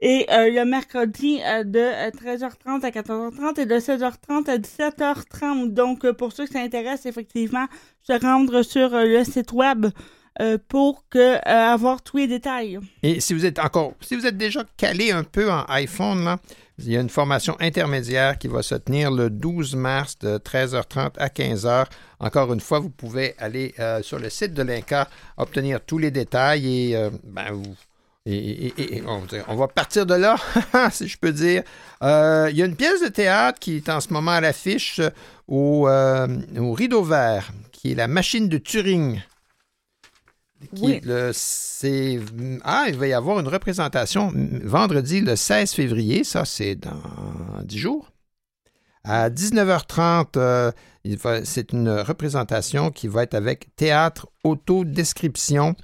Et euh, le mercredi euh, de euh, 13h30 à 14h30 et de 16h30 à 17h30. Donc, euh, pour ceux qui s'intéressent, effectivement, se rendre sur euh, le site web euh, pour euh, avoir tous les détails. Et si vous êtes encore, si vous êtes déjà calé un peu en iPhone, il y a une formation intermédiaire qui va se tenir le 12 mars de 13h30 à 15h. Encore une fois, vous pouvez aller euh, sur le site de l'INCA, obtenir tous les détails et euh, ben, vous. Et, et- et- on, va dire- on va partir de là, si je peux dire. Euh, il y a une pièce de théâtre qui est en ce moment à l'affiche au, euh, au Rideau Vert, qui est la machine de Turing. Qui Oui. c'est ah, il va y avoir une représentation vendredi le 16 février, ça c'est dans 10 jours. À 19h30, euh, c'est une représentation qui va être avec théâtre autodescription.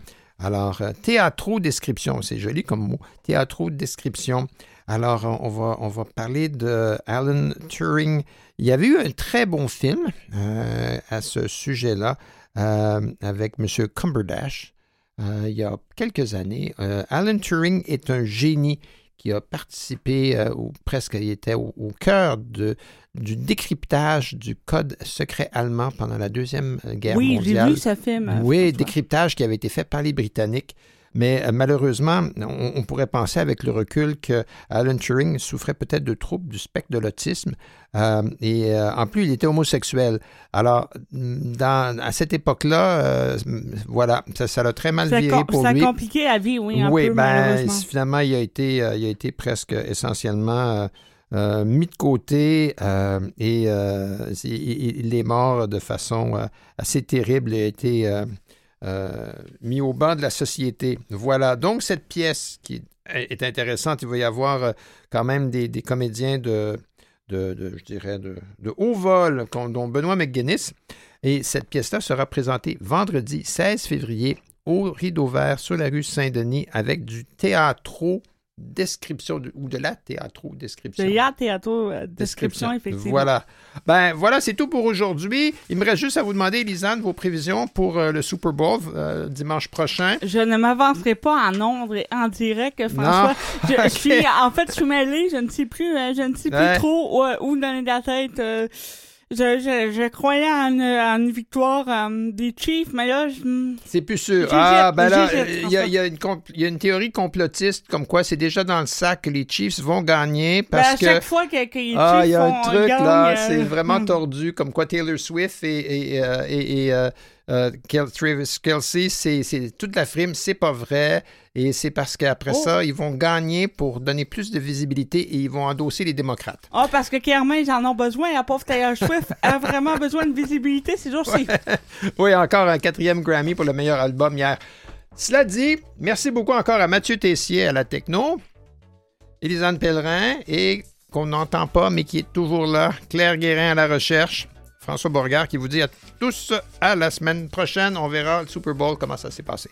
Alors, euh, théâtro-description, c'est joli comme mot. Théâtro-description. Alors, on va, on va parler de Alan Turing. Il y avait eu un très bon film euh, à ce sujet-là euh, avec M. Cumberdash euh, il y a quelques années. Euh, Alan Turing est un génie qui a participé, euh, ou presque il était au, au cœur de, du décryptage du code secret allemand pendant la Deuxième Guerre oui, j'ai mondiale. vu ce film. Oui, décryptage qui avait été fait par les Britanniques. Mais euh, malheureusement, on, on pourrait penser avec le recul que Alan Turing souffrait peut-être de troubles du spectre de l'autisme. Euh, et euh, en plus, il était homosexuel. Alors, dans, à cette époque-là, euh, voilà, ça, l'a très mal Ça, viré pour ça lui. a compliqué la vie, oui, un oui, peu, ben, finalement, il a été, il a été presque essentiellement euh, mis de côté euh, et euh, il, il- est mort de façon assez terrible et a été euh, mis au banc de la société. Voilà, donc cette pièce qui est intéressante, il va y avoir euh, quand même des, comédiens de, de, je dirais, de, de haut vol, dont Benoît McGuinness. Et cette pièce-là sera présentée vendredi 16 février au Rideau Vert sur la rue Saint-Denis avec du théâtro description de- ou de la théâtro description. Il y a théâtre, euh, description, effectivement. Voilà. Ben voilà, c'est tout pour aujourd'hui. Il me reste juste à vous demander, Lisanne, vos prévisions pour euh, le Super Bowl euh, dimanche prochain. Je ne m'avancerai pas en ondes et en direct, François. Je, suis, en fait, je suis mêlée. Je ne sais plus, je ne sais plus Ouais. trop où, où donner de la tête. euh, je, je, je croyais en, une- en une victoire euh, des Chiefs, mais là, je- C'est plus sûr. Ah, ben là, il y, a- y une compl- il y a une théorie complotiste comme quoi c'est déjà dans le sac que les Chiefs vont gagner ben, parce à que. chaque fois que, que les Ah, il y a un font truc là, euh, c'est vraiment hmm. tordu, comme quoi Taylor Swift et, et, euh, et- et, euh, Travis Kelsey, c'est toute la frime, c'est pas vrai. Et c'est parce qu'après Oh. ça, ils vont gagner pour donner plus de visibilité et ils vont endosser les démocrates. Ah, parce que clairement, ils en ont besoin. La pauvre Taylor Swift a vraiment besoin de visibilité ces jours-ci. Oui, encore un quatrième Grammy pour le meilleur album hier. Cela dit, merci beaucoup encore à Mathieu Tessier à la techno, Élisane Pellerin et qu'on n'entend pas mais qui est toujours là, Claire Guérin à la recherche, François Borgard qui vous dit à tous à la semaine prochaine. On verra le Super Bowl, comment ça s'est passé.